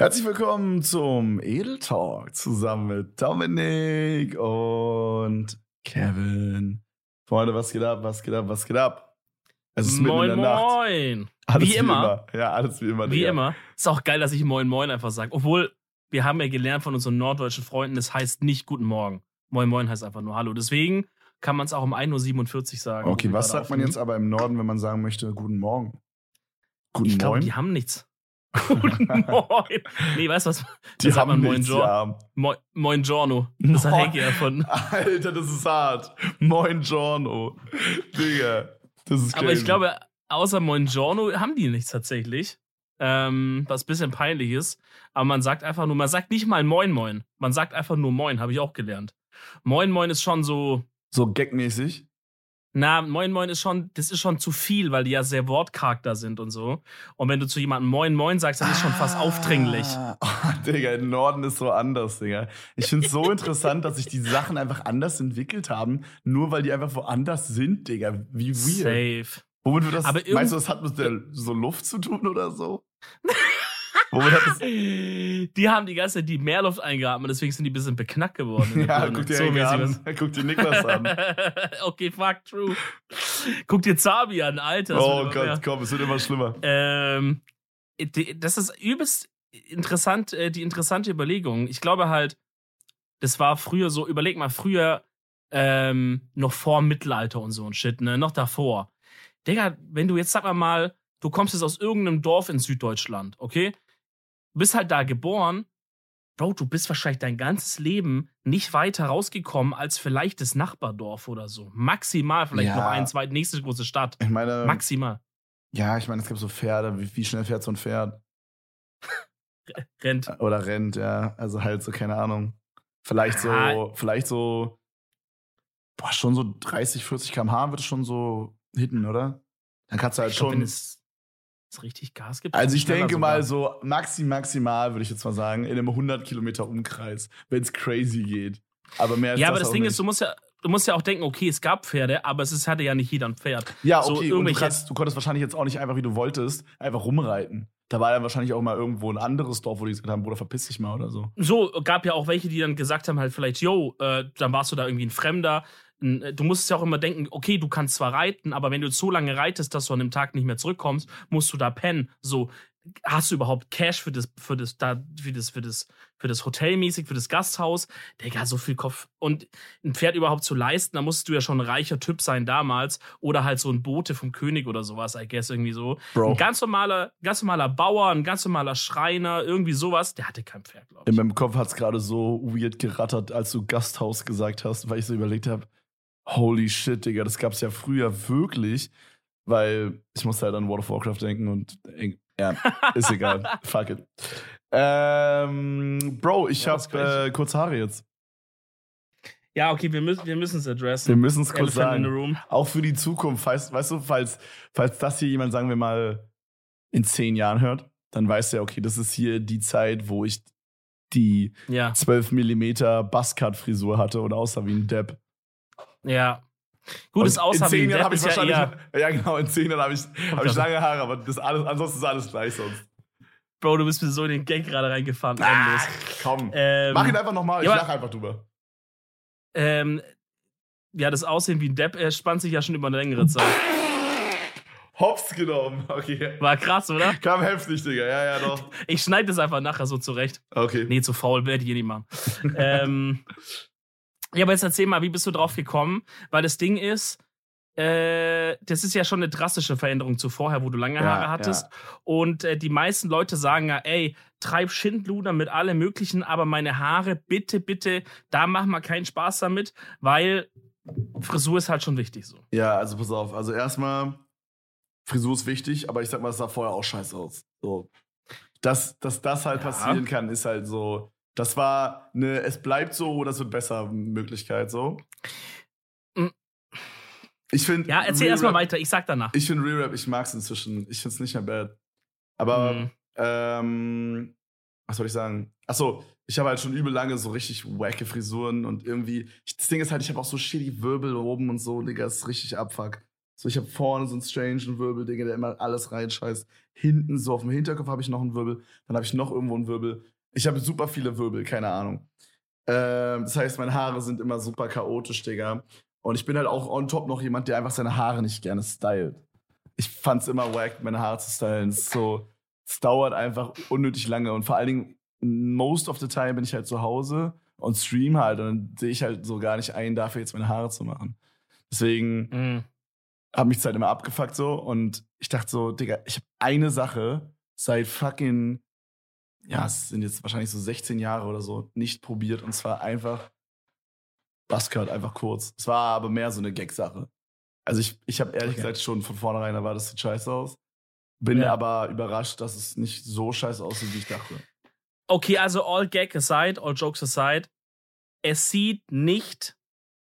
Herzlich willkommen zum Edel Talk zusammen mit Dominik und Kevin. Freunde, was geht ab, was geht ab, was geht ab? Es ist moin, mitten in der moin. Nacht. Alles wie, wie immer. immer. Ja, alles wie immer. Wie Digga. immer. Ist auch geil, dass ich moin, moin einfach sage. Obwohl, wir haben ja gelernt von unseren norddeutschen Freunden, es heißt nicht guten Morgen. Moin, moin heißt einfach nur Hallo. Deswegen kann man es auch um 1.47 Uhr sagen. Okay, was sagt man jetzt aber im Norden, wenn man sagen möchte, guten Morgen? Guten ich glaube, die haben nichts. Guten Moin. Nee, weißt du was? Die haben man Moin, ja. Moin, Moin Giorno. Das hat Henke erfunden. Alter, das ist hart. Moin Giorno. Digga, das ist crazy. Aber ich glaube, außer Moin Giorno haben die nichts tatsächlich. Ähm, was ein bisschen peinlich ist. Aber man sagt einfach nur, man sagt nicht mal Moin Moin. Man sagt einfach nur Moin, habe ich auch gelernt. Moin Moin ist schon so. So gagmäßig? Na, Moin Moin ist schon, das ist schon zu viel, weil die ja sehr Wortcharakter sind und so. Und wenn du zu jemandem Moin Moin sagst, dann ist schon fast aufdringlich. Oh, Digga, im Norden ist so anders, Digga. Ich finde es so interessant, dass sich die Sachen einfach anders entwickelt haben, nur weil die einfach woanders sind, Digga. Wie weird. Safe. Womit wird das, Aber meinst du, das hat mit der so Luft zu tun oder so? Die haben die ganze Zeit die Meerluft eingeatmet, deswegen sind die ein bisschen beknackt geworden. ja, guck dir, so an. guck dir Niklas an. okay, fuck, true. Guck dir Zabi an, Alter. Oh Gott, mehr. komm, es wird immer schlimmer. Ähm, das ist übelst interessant, äh, die interessante Überlegung. Ich glaube halt, das war früher so, überleg mal, früher ähm, noch vor Mittelalter und so ein Shit, ne? Noch davor. Digga, wenn du jetzt, sag mal, du kommst jetzt aus irgendeinem Dorf in Süddeutschland, okay? Du bist halt da geboren. Bro, du bist wahrscheinlich dein ganzes Leben nicht weiter rausgekommen als vielleicht das Nachbardorf oder so. Maximal vielleicht ja. noch ein, zwei, nächste große Stadt. Ich meine. Maximal. Ja, ich meine, es gibt so Pferde. Wie, wie schnell fährt so ein Pferd? rennt. Oder rennt, ja. Also halt so, keine Ahnung. Vielleicht so, ah. vielleicht so, boah, schon so 30, 40 km/h wird es schon so hitten, oder? Dann kannst du halt ich schon. Glaub, es richtig Gas gibt? Also ich denke sogar. mal so maxi, maximal, würde ich jetzt mal sagen, in einem 100 Kilometer Umkreis, wenn es crazy geht. Aber mehr als Ja, das aber das Ding nicht. ist, du musst ja, du musst ja auch denken, okay, es gab Pferde, aber es hatte ja nicht jeder ein Pferd. Ja, okay, so, und du, kannst, du konntest wahrscheinlich jetzt auch nicht einfach, wie du wolltest, einfach rumreiten. Da war ja wahrscheinlich auch mal irgendwo ein anderes Dorf, wo die gesagt haben, Bruder, verpiss dich mal oder so. So, gab ja auch welche, die dann gesagt haben, halt vielleicht, yo, äh, dann warst du da irgendwie ein Fremder, du musst ja auch immer denken, okay, du kannst zwar reiten, aber wenn du so lange reitest, dass du an dem Tag nicht mehr zurückkommst, musst du da pennen. So, hast du überhaupt Cash für das, für das, da, für das, für das, für das Hotelmäßig, für das Gasthaus? Digga, so viel Kopf. Und ein Pferd überhaupt zu leisten, da musst du ja schon ein reicher Typ sein damals. Oder halt so ein Bote vom König oder sowas, I guess, irgendwie so. Bro. Ein ganz normaler, ganz normaler Bauer, ein ganz normaler Schreiner, irgendwie sowas, der hatte kein Pferd, glaube ich. In meinem Kopf hat es gerade so weird gerattert, als du Gasthaus gesagt hast, weil ich so überlegt habe, holy shit, Digga, das gab's ja früher wirklich, weil ich musste halt an World of Warcraft denken und ja, ist egal. Fuck it. Ähm, Bro, ich ja, hab äh, kurz Haare jetzt. Ja, okay, wir müssen wir es addressen. Wir müssen es kurz sagen. Auch für die Zukunft, weißt, weißt du, falls, falls das hier jemand, sagen wir mal, in zehn Jahren hört, dann weiß er, okay, das ist hier die Zeit, wo ich die ja. 12 Millimeter Buzzcut-Frisur hatte und aussah wie ein Depp. Ja. Gutes Aussehen. In zehn Jahren habe ich wahrscheinlich. Ja, ja, genau, in zehn Jahren habe ich, hab ich lange Haare, aber das alles, ansonsten ist alles gleich sonst. Bro, du bist mir so in den Gag gerade reingefahren. Ach, komm. Ähm, Mach ihn einfach nochmal, ich ja, lach einfach drüber. Ähm, ja, das Aussehen wie ein Depp, er spannt sich ja schon über eine längere Zeit. Hops genommen, okay. War krass, oder? Kam heftig, Digga, ja, ja, doch. Ich schneide das einfach nachher so zurecht. Okay. Nee, zu faul werde ich eh nicht machen. ähm, ja, aber jetzt erzähl mal, wie bist du drauf gekommen? Weil das Ding ist, äh, das ist ja schon eine drastische Veränderung zu vorher, wo du lange Haare ja, hattest. Ja. Und äh, die meisten Leute sagen ja, ey, treib Schindluder mit allem Möglichen, aber meine Haare, bitte, bitte, da mach mal keinen Spaß damit, weil Frisur ist halt schon wichtig so. Ja, also pass auf. Also erstmal, Frisur ist wichtig, aber ich sag mal, es sah vorher auch scheiße aus. So. Dass, dass das halt ja. passieren kann, ist halt so das war eine Es bleibt so oder es wird besser Möglichkeit so. Mm. Ich finde. Ja, erzähl erstmal weiter, ich sag danach. Ich finde Real Rap, ich mag es inzwischen. Ich finde es nicht mehr bad. Aber, mhm. ähm, was soll ich sagen? Achso, ich habe halt schon übel lange so richtig wacke Frisuren und irgendwie. Das Ding ist halt, ich habe auch so shitty Wirbel oben und so, Digga, ist richtig abfuck. So, ich habe vorne so einen strange Wirbel, Digga, der immer alles reinscheißt. Hinten, so auf dem Hinterkopf habe ich noch einen Wirbel. Dann habe ich noch irgendwo einen Wirbel. Ich habe super viele Wirbel, keine Ahnung. Ähm, das heißt, meine Haare sind immer super chaotisch, Digga. Und ich bin halt auch on top noch jemand, der einfach seine Haare nicht gerne stylt. Ich fand's immer wack, meine Haare zu stylen. Es, so, es dauert einfach unnötig lange. Und vor allen Dingen, most of the time bin ich halt zu Hause und stream halt. Und dann sehe ich halt so gar nicht ein, dafür jetzt meine Haare zu machen. Deswegen mm. habe mich halt immer abgefuckt so. Und ich dachte so, Digga, ich habe eine Sache seit fucking ja, es sind jetzt wahrscheinlich so 16 Jahre oder so, nicht probiert. Und zwar einfach Buzzcut, einfach kurz. Es war aber mehr so eine Gag-Sache. Also ich, ich habe ehrlich okay. gesagt schon von vornherein da war das sieht scheiße aus. Bin ja. aber überrascht, dass es nicht so scheiße aussieht, wie ich dachte. Okay, also all Gag aside, all Jokes aside, es sieht nicht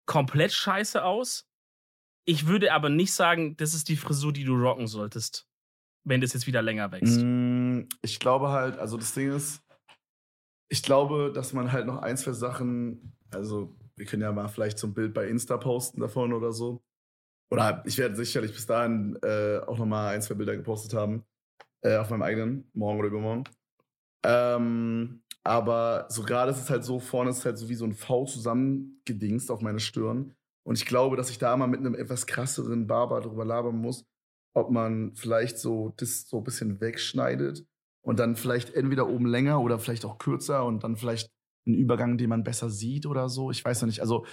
komplett scheiße aus. Ich würde aber nicht sagen, das ist die Frisur, die du rocken solltest wenn das jetzt wieder länger wächst? Mm, ich glaube halt, also das Ding ist, ich glaube, dass man halt noch ein, zwei Sachen, also wir können ja mal vielleicht so ein Bild bei Insta posten davon oder so. Oder ich werde sicherlich bis dahin äh, auch noch mal ein, zwei Bilder gepostet haben. Äh, auf meinem eigenen, morgen oder übermorgen. Ähm, aber so gerade ist es halt so, vorne ist es halt so wie so ein V zusammengedingst auf meine Stirn. Und ich glaube, dass ich da mal mit einem etwas krasseren Barber drüber labern muss, ob man vielleicht so das so ein bisschen wegschneidet und dann vielleicht entweder oben länger oder vielleicht auch kürzer und dann vielleicht einen Übergang, den man besser sieht oder so. Ich weiß noch nicht. Also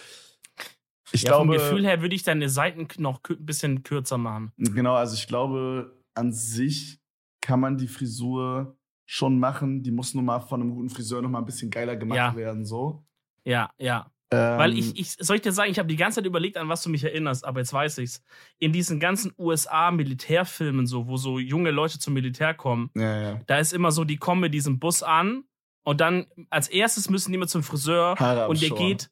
ich ja, glaube, vom Gefühl her würde ich deine Seiten noch ein bisschen kürzer machen. Genau, also ich glaube, an sich kann man die Frisur schon machen. Die muss nur mal von einem guten Friseur noch mal ein bisschen geiler gemacht ja. werden, so. Ja, ja. Ähm, Weil ich, ich, soll ich dir sagen, ich habe die ganze Zeit überlegt, an was du mich erinnerst, aber jetzt weiß ich's. In diesen ganzen USA-Militärfilmen, so, wo so junge Leute zum Militär kommen, ja, ja. da ist immer so, die kommen mit diesem Bus an und dann als erstes müssen die mal zum Friseur Haare und der geht,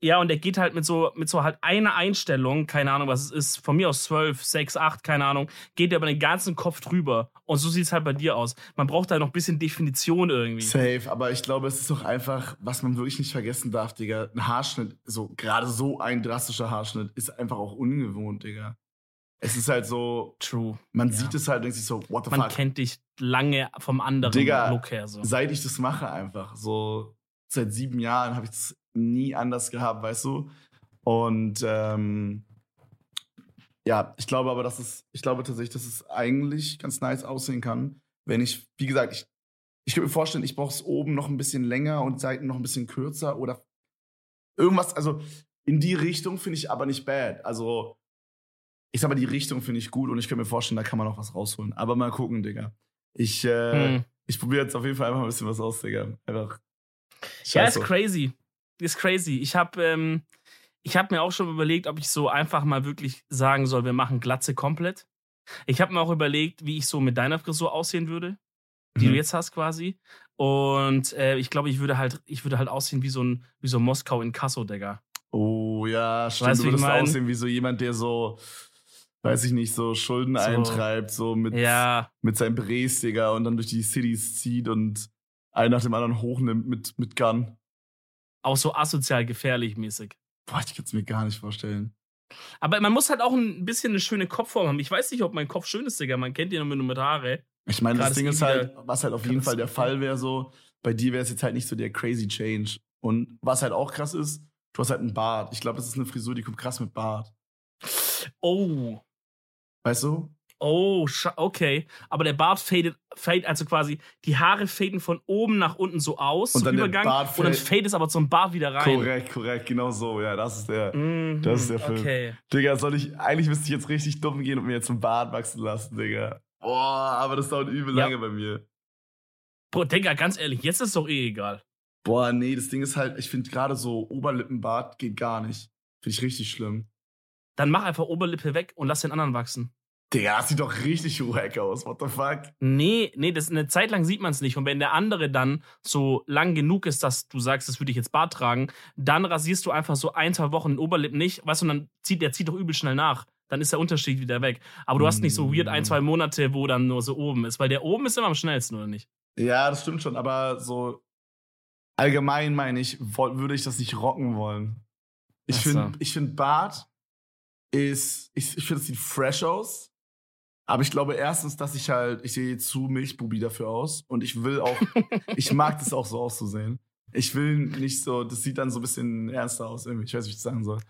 ja, und der geht halt mit so, mit so halt einer Einstellung, keine Ahnung, was es ist, von mir aus 12, 6, 8, keine Ahnung, geht der über den ganzen Kopf drüber. Und so sieht es halt bei dir aus. Man braucht da noch ein bisschen Definition irgendwie. Safe, aber ich glaube, es ist doch einfach, was man wirklich nicht vergessen darf, Digga. Ein Haarschnitt, so, gerade so ein drastischer Haarschnitt, ist einfach auch ungewohnt, Digga. Es ist halt so. True. Man ja. sieht es halt denkt sich so, what the man fuck. Man kennt dich lange vom anderen Digga, Look her. So. Seit ich das mache, einfach. So, seit sieben Jahren habe ich das nie anders gehabt, weißt du? Und ähm, ja, ich glaube aber, dass es, ich glaube tatsächlich, dass es eigentlich ganz nice aussehen kann, wenn ich, wie gesagt, ich, ich könnte mir vorstellen, ich brauche es oben noch ein bisschen länger und Seiten noch ein bisschen kürzer oder irgendwas, also in die Richtung finde ich aber nicht bad. Also, ich sag mal, die Richtung finde ich gut und ich könnte mir vorstellen, da kann man noch was rausholen. Aber mal gucken, Digga. Ich, äh, hm. ich probiere jetzt auf jeden Fall einfach ein bisschen was aus, Digga. Einfach. Scheiße. Ja, ist crazy ist crazy. Ich habe ähm, hab mir auch schon überlegt, ob ich so einfach mal wirklich sagen soll, wir machen Glatze komplett. Ich habe mir auch überlegt, wie ich so mit deiner Frisur aussehen würde, die mhm. du jetzt hast quasi. Und äh, ich glaube, ich würde halt, ich würde halt aussehen wie so ein, wie so Moskau in Kasso, Digga. Oh ja, stimmt. Weißt, du würdest aussehen wie so jemand, der so, weiß ich nicht, so Schulden so, eintreibt, so mit, ja. mit seinem Bres, Digga, und dann durch die Cities zieht und einen nach dem anderen hochnimmt mit, mit Gun. Auch so asozial gefährlich mäßig. Boah, ich kann es mir gar nicht vorstellen. Aber man muss halt auch ein bisschen eine schöne Kopfform haben. Ich weiß nicht, ob mein Kopf schön ist, Digga. Man kennt ihn nur mit Haare. Ich meine, das Ding ist halt, was halt auf jeden Fall der Fall wäre, so, bei dir wäre es jetzt halt nicht so der crazy Change. Und was halt auch krass ist, du hast halt einen Bart. Ich glaube, das ist eine Frisur, die kommt krass mit Bart. Oh. Weißt du? Oh, okay. Aber der Bart fadet, fade, also quasi die Haare faden von oben nach unten so aus, und dann Übergang. und dann fadet es aber zum Bart wieder rein. Korrekt, korrekt, genau so. Ja, das ist der, mhm, das ist der Film. Okay. Digga, soll ich, eigentlich müsste ich jetzt richtig dumm gehen und mir jetzt einen Bart wachsen lassen, Digga. Boah, aber das dauert übel ja. lange bei mir. Boah, Digga, ganz ehrlich, jetzt ist doch eh egal. Boah, nee, das Ding ist halt, ich finde gerade so Oberlippenbart geht gar nicht. Finde ich richtig schlimm. Dann mach einfach Oberlippe weg und lass den anderen wachsen. Der sieht doch richtig wack aus. What the fuck? Nee, nee, das, eine Zeit lang sieht man es nicht. Und wenn der andere dann so lang genug ist, dass du sagst, das würde ich jetzt Bart tragen, dann rasierst du einfach so ein, zwei Wochen den Oberlippen nicht. Weißt du, und dann zieht der zieht doch übel schnell nach. Dann ist der Unterschied wieder weg. Aber du hast nicht so weird ein, zwei Monate, wo dann nur so oben ist. Weil der oben ist immer am schnellsten, oder nicht? Ja, das stimmt schon. Aber so allgemein meine ich, würde ich das nicht rocken wollen. Ich finde so. find Bart ist, ich, ich finde, es sieht fresh aus. Aber ich glaube erstens, dass ich halt, ich sehe zu Milchbubi dafür aus und ich will auch, ich mag das auch so auszusehen. Ich will nicht so, das sieht dann so ein bisschen ernster aus irgendwie. Ich weiß nicht, wie ich das sagen soll.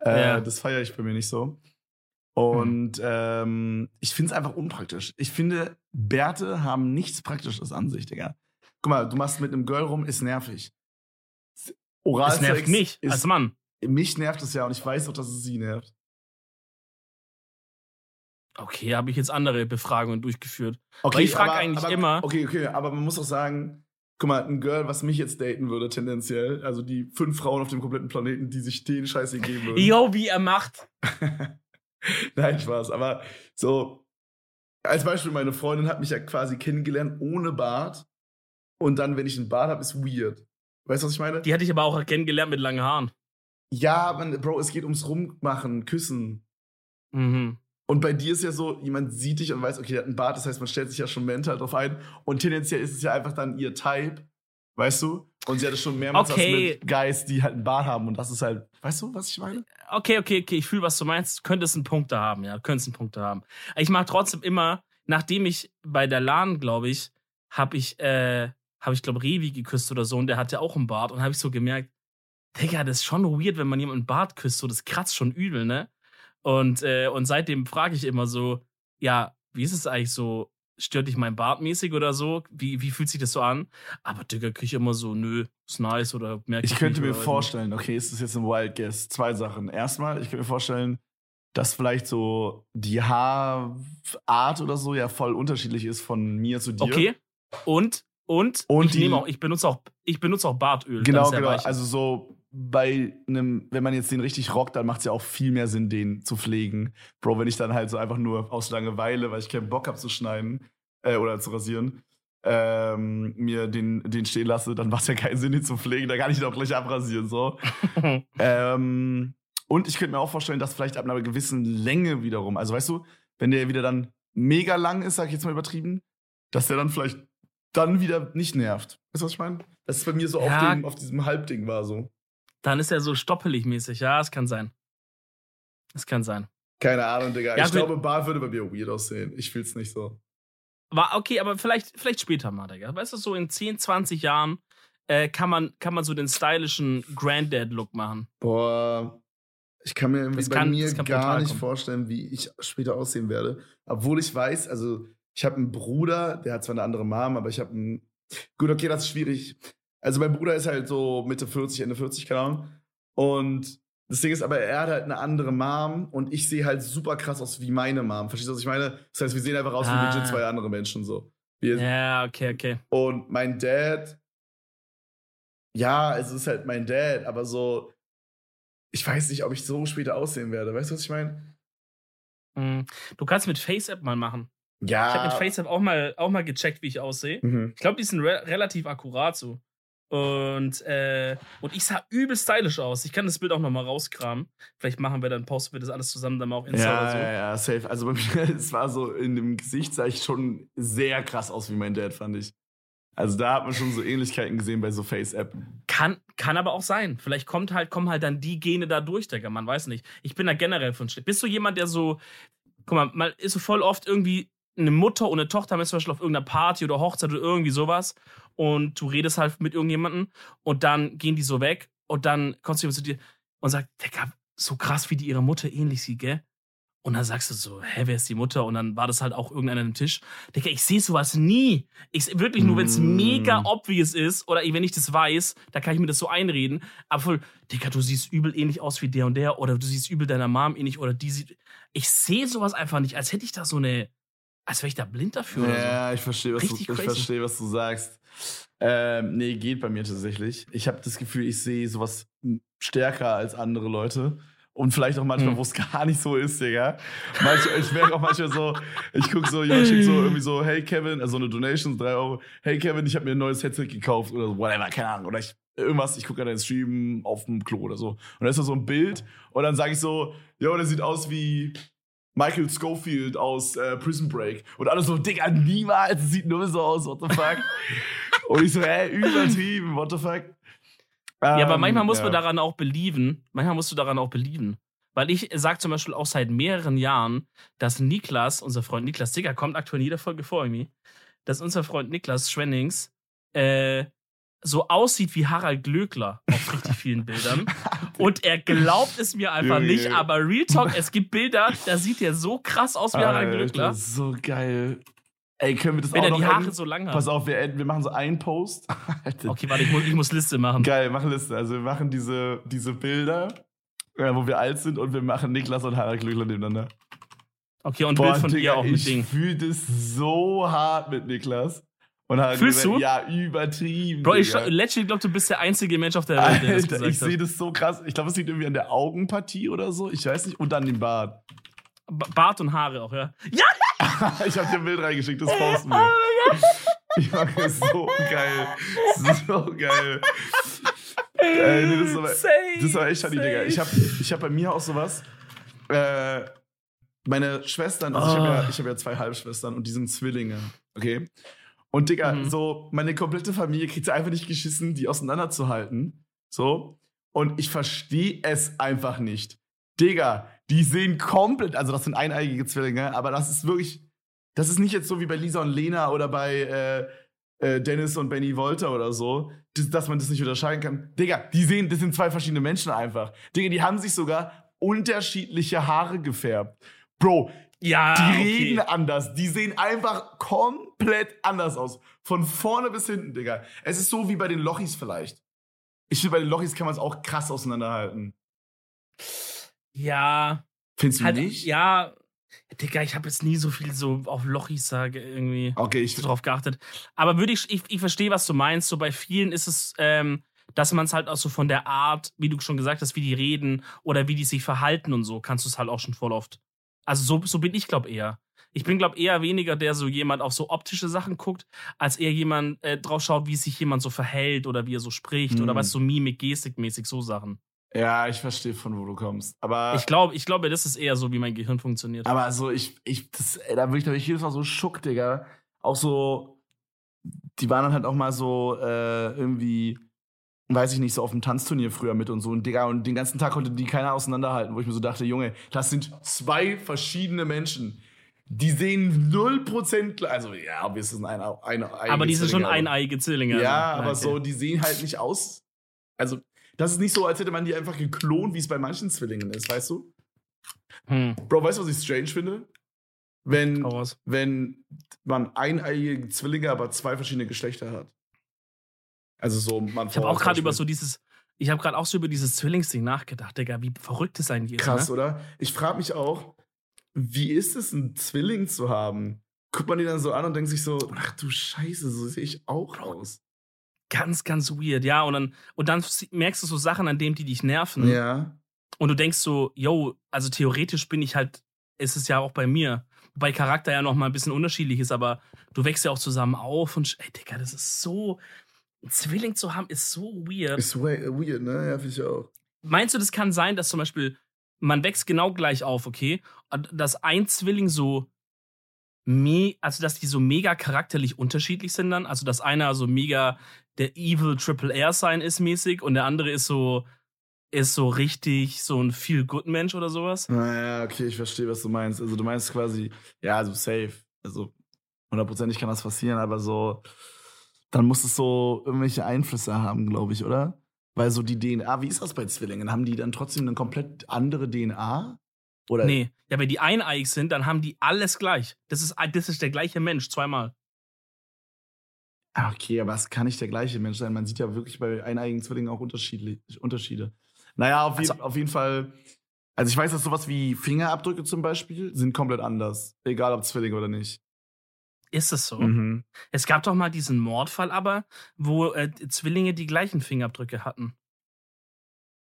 Äh, ja. Das feiere ich bei mir nicht so. Und mhm. ähm, ich finde es einfach unpraktisch. Ich finde, Bärte haben nichts Praktisches an sich, Digga. Guck mal, du machst mit einem Girl rum, ist nervig. Oralsex das nervt mich ist, als Mann. Mich nervt es ja und ich weiß auch, dass es sie nervt. Okay, habe ich jetzt andere Befragungen durchgeführt. Okay, Weil ich frage eigentlich aber, immer. Okay, okay, aber man muss auch sagen, guck mal, ein Girl, was mich jetzt daten würde, tendenziell, also die fünf Frauen auf dem kompletten Planeten, die sich den Scheiß geben würden. Yo, wie er macht. Nein, Spaß, aber so, als Beispiel, meine Freundin hat mich ja quasi kennengelernt ohne Bart. Und dann, wenn ich einen Bart habe, ist weird. Weißt du, was ich meine? Die hatte ich aber auch kennengelernt mit langen Haaren. Ja, man, Bro, es geht ums Rummachen, Küssen. Mhm. Und bei dir ist ja so, jemand sieht dich und weiß, okay, der hat einen Bart, das heißt, man stellt sich ja schon mental drauf ein. Und tendenziell ist es ja einfach dann ihr Type, weißt du? Und sie hatte schon mehrmals okay. was mit Guys, die halt einen Bart haben. Und das ist halt, weißt du, was ich meine? Okay, okay, okay, ich fühle, was du meinst. Könnte es einen Punkt da haben, ja, könnte es einen Punkt da haben. Ich mache trotzdem immer, nachdem ich bei der LAN, glaube ich, habe ich, äh, habe ich, glaube Revi geküsst oder so und der hatte auch einen Bart und habe ich so gemerkt, Digga, das ist schon weird, wenn man jemanden Bart küsst, so das kratzt schon übel, ne? Und, äh, und seitdem frage ich immer so, ja, wie ist es eigentlich so? Stört dich mein Bart mäßig oder so? Wie, wie fühlt sich das so an? Aber Digga, kriege ich immer so, nö, ist nice oder merke ich. Ich könnte mir vorstellen, okay, ist das jetzt ein Wild Guess? Zwei Sachen. Erstmal, ich könnte mir vorstellen, dass vielleicht so die Haarart oder so ja voll unterschiedlich ist von mir zu dir. Okay. Und und, und ich, die, auch, ich benutze auch ich benutze auch Bartöl. Genau, genau. Also so bei einem, wenn man jetzt den richtig rockt, dann macht es ja auch viel mehr Sinn, den zu pflegen. Bro, wenn ich dann halt so einfach nur aus Langeweile, weil ich keinen Bock habe zu schneiden äh, oder zu rasieren, ähm, mir den, den stehen lasse, dann macht es ja keinen Sinn, den zu pflegen. Da kann ich ihn auch gleich abrasieren. So. ähm, und ich könnte mir auch vorstellen, dass vielleicht ab einer gewissen Länge wiederum, also weißt du, wenn der wieder dann mega lang ist, sag ich jetzt mal übertrieben, dass der dann vielleicht dann wieder nicht nervt. Weißt du, was ich meine? Das ist bei mir so ja. auf, dem, auf diesem Halbding war so. Dann ist er so stoppelig mäßig. Ja, es kann sein. Es kann sein. Keine Ahnung, Digga. Ja, ich glaube, Bart würde bei mir weird aussehen. Ich fühl's nicht so. War okay, aber vielleicht, vielleicht später mal, Digga. Weißt du, so in 10, 20 Jahren äh, kann, man, kann man so den stylischen Granddad-Look machen. Boah. Ich kann mir irgendwie kann, bei mir gar nicht kommen. vorstellen, wie ich später aussehen werde. Obwohl ich weiß, also ich habe einen Bruder, der hat zwar eine andere Mom, aber ich habe einen. Gut, okay, das ist schwierig. Also mein Bruder ist halt so Mitte 40, Ende 40, keine Ahnung. Und das Ding ist aber, er hat halt eine andere Mom und ich sehe halt super krass aus wie meine Mom. Verstehst du, was ich meine? Das heißt, wir sehen einfach aus ah. wie legit zwei andere Menschen so. Wir ja, okay, okay. Und mein Dad, ja, es ist halt mein Dad, aber so, ich weiß nicht, ob ich so später aussehen werde. Weißt du, was ich meine? Mhm. Du kannst mit FaceApp mal machen. Ja. Ich habe mit FaceApp auch mal, auch mal gecheckt, wie ich aussehe. Mhm. Ich glaube, die sind re relativ akkurat so. Und, äh, und ich sah übel stylisch aus. Ich kann das Bild auch nochmal rauskramen. Vielleicht machen wir dann, posten wir das alles zusammen dann mal auf Insta ja, oder so. Ja, ja, safe. Also bei mir, es war so, in dem Gesicht sah ich schon sehr krass aus wie mein Dad, fand ich. Also da hat man schon so Ähnlichkeiten gesehen bei so Face-App. Kann, kann aber auch sein. Vielleicht kommt halt, kommen halt dann die Gene da durch, Digga. Man weiß nicht. Ich bin da generell von schlecht. Bist du jemand, der so, guck mal, mal ist so voll oft irgendwie eine Mutter und eine Tochter haben zum Beispiel auf irgendeiner Party oder Hochzeit oder irgendwie sowas und du redest halt mit irgendjemandem und dann gehen die so weg und dann kommst du zu dir und sagt, Digga, so krass wie die ihre Mutter ähnlich sieht, gell? Und dann sagst du so, hä, wer ist die Mutter? Und dann war das halt auch irgendeiner am Tisch. Digga, ich sehe sowas nie. Ich, wirklich nur, wenn es mm. mega obvious ist oder wenn ich das weiß, da kann ich mir das so einreden. Aber voll, Digga, du siehst übel ähnlich aus wie der und der oder du siehst übel deiner Mom ähnlich oder die sieht. Ich sehe sowas einfach nicht, als hätte ich da so eine als wäre ich da blind dafür. Ja, so. ich verstehe, was, du, ich versteh, was du sagst. Ähm, nee, geht bei mir tatsächlich. Ich habe das Gefühl, ich sehe sowas stärker als andere Leute. Und vielleicht auch manchmal, hm. wo es gar nicht so ist, Digga. Manchmal, ich merke auch manchmal so, ich gucke so, jemand schickt so irgendwie so, hey Kevin, also eine Donation, drei Euro, hey Kevin, ich habe mir ein neues Headset gekauft oder so, whatever, keine Ahnung. Oder ich, irgendwas, ich gucke an den Stream auf dem Klo oder so. Und da ist da so ein Bild und dann sage ich so, jo, der sieht aus wie Michael Schofield aus äh, Prison Break. Und alle so, Digga, niemals, sieht nur so aus, what the fuck. und ich so, ey, übertrieben, what the fuck. ja, aber manchmal ähm, muss ja. man daran auch belieben. Manchmal musst du daran auch belieben. Weil ich sage zum Beispiel auch seit mehreren Jahren, dass Niklas, unser Freund Niklas, Digga, kommt aktuell in jeder Folge vor irgendwie, dass unser Freund Niklas Schwennings äh, so aussieht wie Harald Glöckler auf richtig vielen Bildern. Und er glaubt es mir einfach nicht, aber Real Talk, es gibt Bilder, da sieht er so krass aus wie Harald Glöckler. Das ist so geil. Ey, können wir das Wenn auch er die Haare enden? so lang hat. Pass auf, wir, wir machen so einen Post. Okay, warte, ich muss, ich muss Liste machen. Geil, mach Liste. Also wir machen diese, diese Bilder, äh, wo wir alt sind und wir machen Niklas und Harald Glückler nebeneinander. Okay, und ein Bild von Digga, dir auch mit ich Ding. fühle das so hart mit Niklas. Und Harald Fühlst Glöckler- du? Ja, übertrieben. Bro, ich letztlich glaube, du bist der einzige Mensch auf der Welt, der das gesagt ich sehe das so krass. Ich glaube, es liegt irgendwie an der Augenpartie oder so. Ich weiß nicht. Und an dem Bart. Ba- Bart und Haare auch, ja. Ja! ich habe dir ein Bild reingeschickt, das posten wir. Ich mag es so geil. So geil. Ey, nee, das, ist aber, Safe, das ist aber echt funny, Digga. Ich habe ich hab bei mir auch sowas. Äh, meine Schwestern, also ich habe ja, Oh. ich hab ja zwei Halbschwestern und die sind Zwillinge. Okay? Und Digga, Mhm. so, meine komplette Familie kriegt es einfach nicht geschissen, die auseinanderzuhalten. So. Und ich verstehe es einfach nicht. Digga, die sehen komplett, also das sind eineigige Zwillinge, aber das ist wirklich, das ist nicht jetzt so wie bei Lisa und Lena oder bei äh, äh, Dennis und Benny Wolter oder so, dass, dass man das nicht unterscheiden kann. Digga, die sehen, das sind zwei verschiedene Menschen einfach. Digga, die haben sich sogar unterschiedliche Haare gefärbt. Bro, Ja, die okay. reden anders. Die sehen einfach komplett anders aus. Von vorne bis hinten, Digga. Es ist so wie bei den Lochis vielleicht. Ich finde, bei den Lochis kann man es auch krass auseinanderhalten. Ja, Findest du halt, nicht? ja. Digga, ich habe jetzt nie so viel so auf Lochis sage irgendwie Okay, ich drauf geachtet. Aber würde ich, ich, ich verstehe, was du meinst. So bei vielen ist es, ähm, dass man es halt auch so von der Art, wie du schon gesagt hast, wie die reden oder wie die sich verhalten und so, kannst du es halt auch schon voll oft. Also so, so bin ich, glaube eher. Ich bin, glaube eher weniger der so jemand auf so optische Sachen guckt, als eher jemand äh, drauf schaut, wie sich jemand so verhält oder wie er so spricht oder Hm. was so Mimik, Gestikmäßig, so Sachen. Ja, ich verstehe, von wo du kommst. Aber, Ich glaube, ich glaube, das ist eher so, wie mein Gehirn funktioniert. aber so, ich, ich, das, ey, da bin ich, glaub ich, jedes Mal so schock, Digga. Auch so, die waren dann halt auch mal so, äh, irgendwie, weiß ich nicht, so auf dem Tanzturnier früher mit und so. Und Digga, und den ganzen Tag konnte die keiner auseinanderhalten, wo ich mir so dachte, Junge, das sind zwei verschiedene Menschen. Die sehen 0% gleich. Also, ja, wir sind eine, eine, aber die sind schon eineige Zwillinge. Ja, also. aber Okay. so, die sehen halt nicht aus. Also, das ist nicht so, als hätte man die einfach geklont, wie es bei manchen Zwillingen ist, weißt du? Hm. Bro, weißt du, was ich strange finde? Wenn, wenn man eineige Zwillinge, aber zwei verschiedene Geschlechter hat. Also so, man Ich habe auch gerade über so dieses, ich habe gerade auch so über dieses Zwillingsding nachgedacht, Digga, wie verrückt es eigentlich ist. Krass, ne? oder? Ich frage mich auch, wie ist es, einen Zwilling zu haben? Guckt man die dann so an und denkt sich so, ach du Scheiße, so sehe ich auch aus. Ganz, ganz weird, ja. Und dann, und dann merkst du so Sachen, an denen die dich nerven. Ja. Und du denkst so, yo, also theoretisch bin ich halt, ist es ja auch bei mir. Wobei Charakter ja noch mal ein bisschen unterschiedlich ist, aber du wächst ja auch zusammen auf und, ey, Digga, das ist so, einen Zwilling zu haben, ist so weird. Ist weird, ne? Ja, finde ich auch. Meinst du, das kann sein, dass zum Beispiel man wächst genau gleich auf, okay? Und dass ein Zwilling so me also dass die so mega charakterlich unterschiedlich sind dann? Also dass einer so mega der Evil Triple R sein ist mäßig und der andere ist so ist so richtig so ein Feel Good Mensch oder sowas? Naja, okay, ich verstehe, was du meinst. Also du meinst quasi, ja, also safe. Also hundertprozentig kann das passieren, aber so, dann muss es so irgendwelche Einflüsse haben, glaube ich, oder? Weil so die DNA, wie ist das bei Zwillingen? Haben die dann trotzdem eine komplett andere DNA? Oder? Nee, ja, wenn die eineig sind, dann haben die alles gleich. Das ist das ist der gleiche Mensch zweimal. Ah, Okay, aber es kann nicht der gleiche Mensch sein. Man sieht ja wirklich bei eineigen Zwillingen auch unterschiedlich, Unterschiede. Naja, auf, je Also- auf jeden Fall. Also ich weiß, dass sowas wie Fingerabdrücke zum Beispiel sind komplett anders. Egal ob Zwilling oder nicht. Ist es so? Mhm. Es gab doch mal diesen Mordfall aber, wo äh, Zwillinge die gleichen Fingerabdrücke hatten.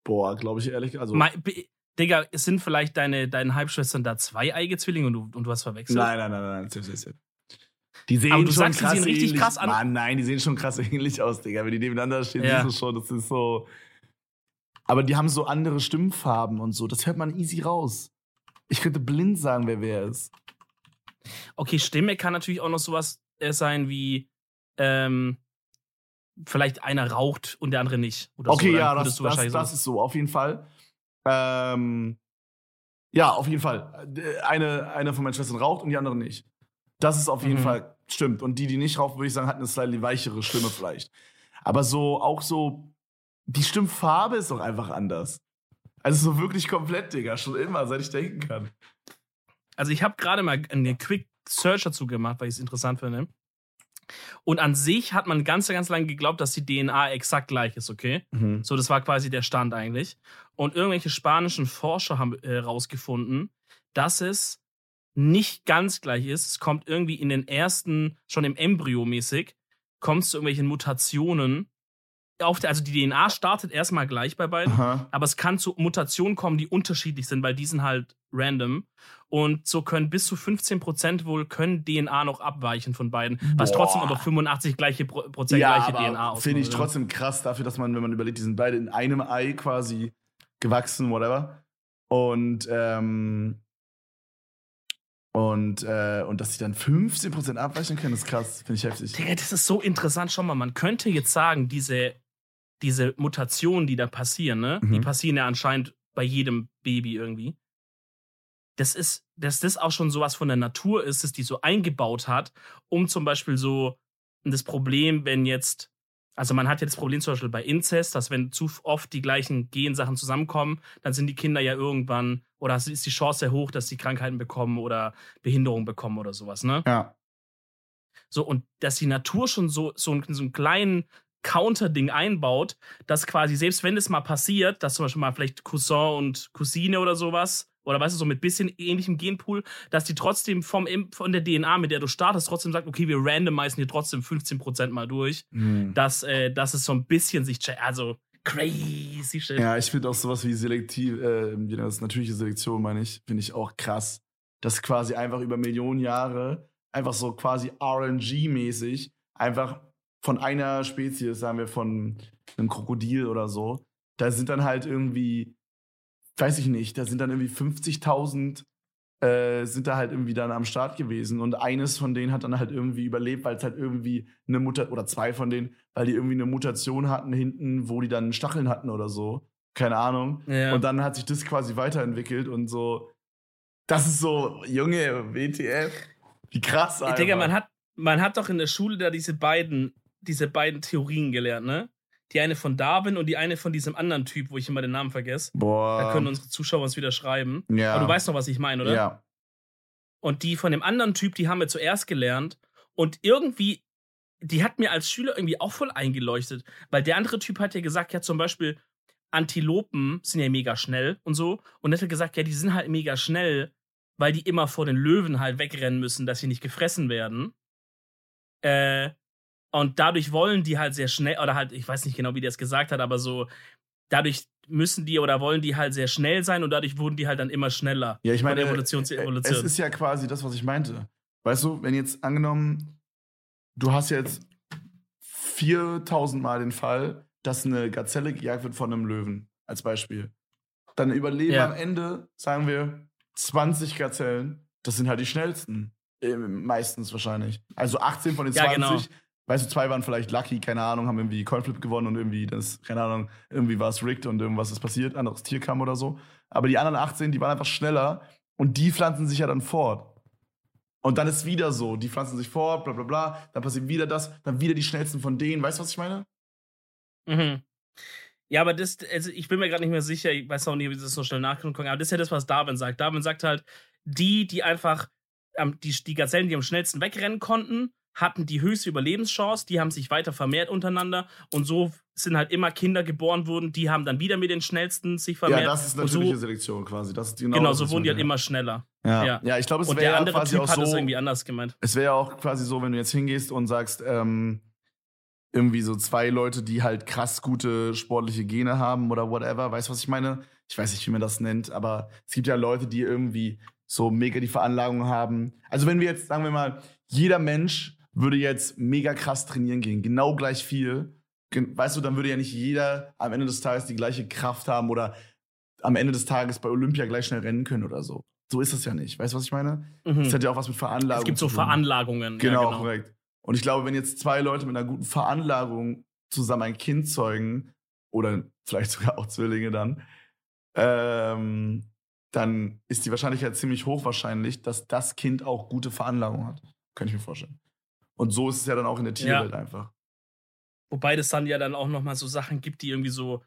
Boah, glaube ich ehrlich. Also, be- Digga, es sind vielleicht deine, deine Halbschwestern da zweieige Zwillinge und du, und du hast verwechselt? Nein, nein, nein, nein, nein. Die sehen Aber du schon sagst, die krass sehen richtig ähnlich. krass an- Mann, nein, die sehen schon krass ähnlich aus, Digga. Wenn die nebeneinander stehen, Ja. siehst du schon, das ist so. Aber die haben so andere Stimmfarben und so. Das hört man easy raus. Ich könnte blind sagen, wer wer ist. Okay, Stimme kann natürlich auch noch sowas äh, sein wie, ähm, vielleicht einer raucht und der andere nicht. Oder Okay, so. Ja, das, das, das so- ist so, auf jeden Fall. Ähm, Ja, auf jeden Fall. Eine, eine von meinen Schwestern raucht und die andere nicht. Das ist auf jeden mhm. Fall stimmt. Und die, die nicht rauchen, würde ich sagen, hat eine slightly weichere Stimme vielleicht. Aber so, auch so, die Stimmfarbe ist doch einfach anders. Also so wirklich komplett, Digga. Schon immer, seit ich denken kann. Also ich habe gerade mal eine Quick Search dazu gemacht, weil ich es interessant finde. Und an sich hat man ganz, ganz lange geglaubt, dass die DNA exakt gleich ist, okay? Mhm. So, das war quasi der Stand eigentlich. Und irgendwelche spanischen Forscher haben herausgefunden, äh, dass es nicht ganz gleich ist. Es kommt irgendwie in den ersten, schon im Embryo mäßig, kommt es zu irgendwelchen Mutationen, auf der, also die DNA startet erstmal gleich bei beiden, Aha. aber es kann zu Mutationen kommen, die unterschiedlich sind, weil die sind halt random. Und so können bis zu 15% wohl können DNA noch abweichen von beiden, Boah. was trotzdem aber 85 gleiche Prozent ja, gleiche DNA aussieht. Finde ich trotzdem krass dafür, dass man, wenn man überlegt, die sind beide in einem Ei quasi gewachsen, whatever. Und ähm, und, äh, und dass sie dann 15% abweichen können, ist krass, finde ich heftig. Digga, das ist so interessant. Schau mal, man könnte jetzt sagen, diese diese Mutationen, die da passieren, ne, mhm. die passieren ja anscheinend bei jedem Baby irgendwie. Das ist, dass das auch schon sowas von der Natur ist, dass die so eingebaut hat, um zum Beispiel so das Problem, wenn jetzt, also man hat ja das Problem zum Beispiel bei Inzest, dass wenn zu oft die gleichen Gensachen zusammenkommen, dann sind die Kinder ja irgendwann, oder ist die Chance sehr hoch, dass sie Krankheiten bekommen oder Behinderungen bekommen oder sowas, ne? Ja. So, und dass die Natur schon so, so, so einen kleinen Counter-Ding einbaut, dass quasi, selbst wenn es mal passiert, dass zum Beispiel mal vielleicht Cousin und Cousine oder sowas, oder weißt du, so mit bisschen ähnlichem Genpool, dass die trotzdem vom, von der DNA, mit der du startest, trotzdem sagt, okay, wir randomisieren hier trotzdem 15% mal durch, mhm. dass, äh, dass es so ein bisschen sich, also crazy shit. Ja, ich finde auch sowas wie selektiv, äh, das natürliche Selektion, meine ich, finde ich auch krass, dass quasi einfach über Millionen Jahre einfach so quasi RNG-mäßig einfach von einer Spezies, sagen wir von einem Krokodil oder so, da sind dann halt irgendwie, weiß ich nicht, da sind dann irgendwie 50.000 äh, sind da halt irgendwie dann am Start gewesen und eines von denen hat dann halt irgendwie überlebt, weil es halt irgendwie eine Mutter oder zwei von denen, weil die irgendwie eine Mutation hatten hinten, wo die dann Stacheln hatten oder so, keine Ahnung. Ja. Und dann hat sich das quasi weiterentwickelt und so. Das ist so, Junge, WTF, wie krass. Alter. Ich denke, man hat, man hat doch in der Schule da diese beiden diese beiden Theorien gelernt, ne? Die eine von Darwin und die eine von diesem anderen Typ, wo ich immer den Namen vergesse. Boah. Da können unsere Zuschauer uns wieder schreiben. Ja. Aber du weißt noch, was ich meine, oder? Ja. Und die von dem anderen Typ, die haben wir zuerst gelernt. Und irgendwie, die hat mir als Schüler irgendwie auch voll eingeleuchtet. Weil der andere Typ hat ja gesagt, ja, zum Beispiel, Antilopen sind ja mega schnell und so. Und er hat gesagt, ja, die sind halt mega schnell, weil die immer vor den Löwen halt wegrennen müssen, dass sie nicht gefressen werden. Äh, und dadurch wollen die halt sehr schnell, oder halt, ich weiß nicht genau, wie der es gesagt hat, aber so, dadurch müssen die oder wollen die halt sehr schnell sein und dadurch wurden die halt dann immer schneller. Ja, ich meine, Evolution zu Evolution. es ist ja quasi das, was ich meinte. Weißt du, wenn jetzt angenommen, du hast jetzt 4000 Mal den Fall, dass eine Gazelle gejagt wird von einem Löwen, als Beispiel. Dann überleben ja. am Ende, sagen wir, 20 Gazellen. Das sind halt die schnellsten. Äh, meistens wahrscheinlich. Also 18 von den 20 ja, genau weißt du, zwei waren vielleicht lucky, keine Ahnung, haben irgendwie Coinflip gewonnen und irgendwie, das, keine Ahnung, irgendwie war es rigged und irgendwas ist passiert, anderes Tier kam oder so. Aber die anderen 18, die waren einfach schneller und die pflanzen sich ja dann fort. Und dann ist wieder so, die pflanzen sich fort, bla bla bla, dann passiert wieder das, dann wieder die schnellsten von denen. Weißt du, was ich meine? Mhm. Ja, aber das, also ich bin mir gerade nicht mehr sicher, ich weiß auch nicht, wie das so schnell nachgucken kann, aber das ist ja das, was Darwin sagt. Darwin sagt halt, die, die einfach, die, die Gazellen, die am schnellsten wegrennen konnten, hatten die höchste Überlebenschance, die haben sich weiter vermehrt untereinander und so sind halt immer Kinder geboren worden, die haben dann wieder mit den schnellsten sich vermehrt. Ja, das ist natürliche so, Selektion quasi. Das ist genau, genau so wurden die halt immer schneller. Ja, ja. ja ich glaube, es wäre ja quasi typ auch so. Hat irgendwie anders gemeint. Es wäre ja auch quasi so, wenn du jetzt hingehst und sagst, ähm, irgendwie so zwei Leute, die halt krass gute sportliche Gene haben oder whatever. Weißt du, was ich meine? Ich weiß nicht, wie man das nennt, aber es gibt ja Leute, die irgendwie so mega die Veranlagung haben. Also wenn wir jetzt, sagen wir mal, jeder Mensch würde jetzt mega krass trainieren gehen, genau gleich viel, weißt du, dann würde ja nicht jeder am Ende des Tages die gleiche Kraft haben oder am Ende des Tages bei Olympia gleich schnell rennen können oder so. So ist das ja nicht. Weißt du, was ich meine? Mhm. Das hat ja auch was mit Veranlagung. Es gibt so Veranlagungen. Genau, ja, genau, korrekt. Und ich glaube, wenn jetzt zwei Leute mit einer guten Veranlagung zusammen ein Kind zeugen, oder vielleicht sogar auch Zwillinge dann, ähm, dann ist die Wahrscheinlichkeit ziemlich hochwahrscheinlich, dass das Kind auch gute Veranlagung hat. Könnte ich mir vorstellen. Und so ist es ja dann auch in der Tierwelt ja. einfach. Wobei das dann ja dann auch nochmal so Sachen gibt, die irgendwie so,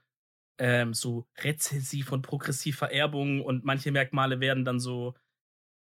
ähm, so rezessiv und progressiv Vererbung und manche Merkmale werden dann so,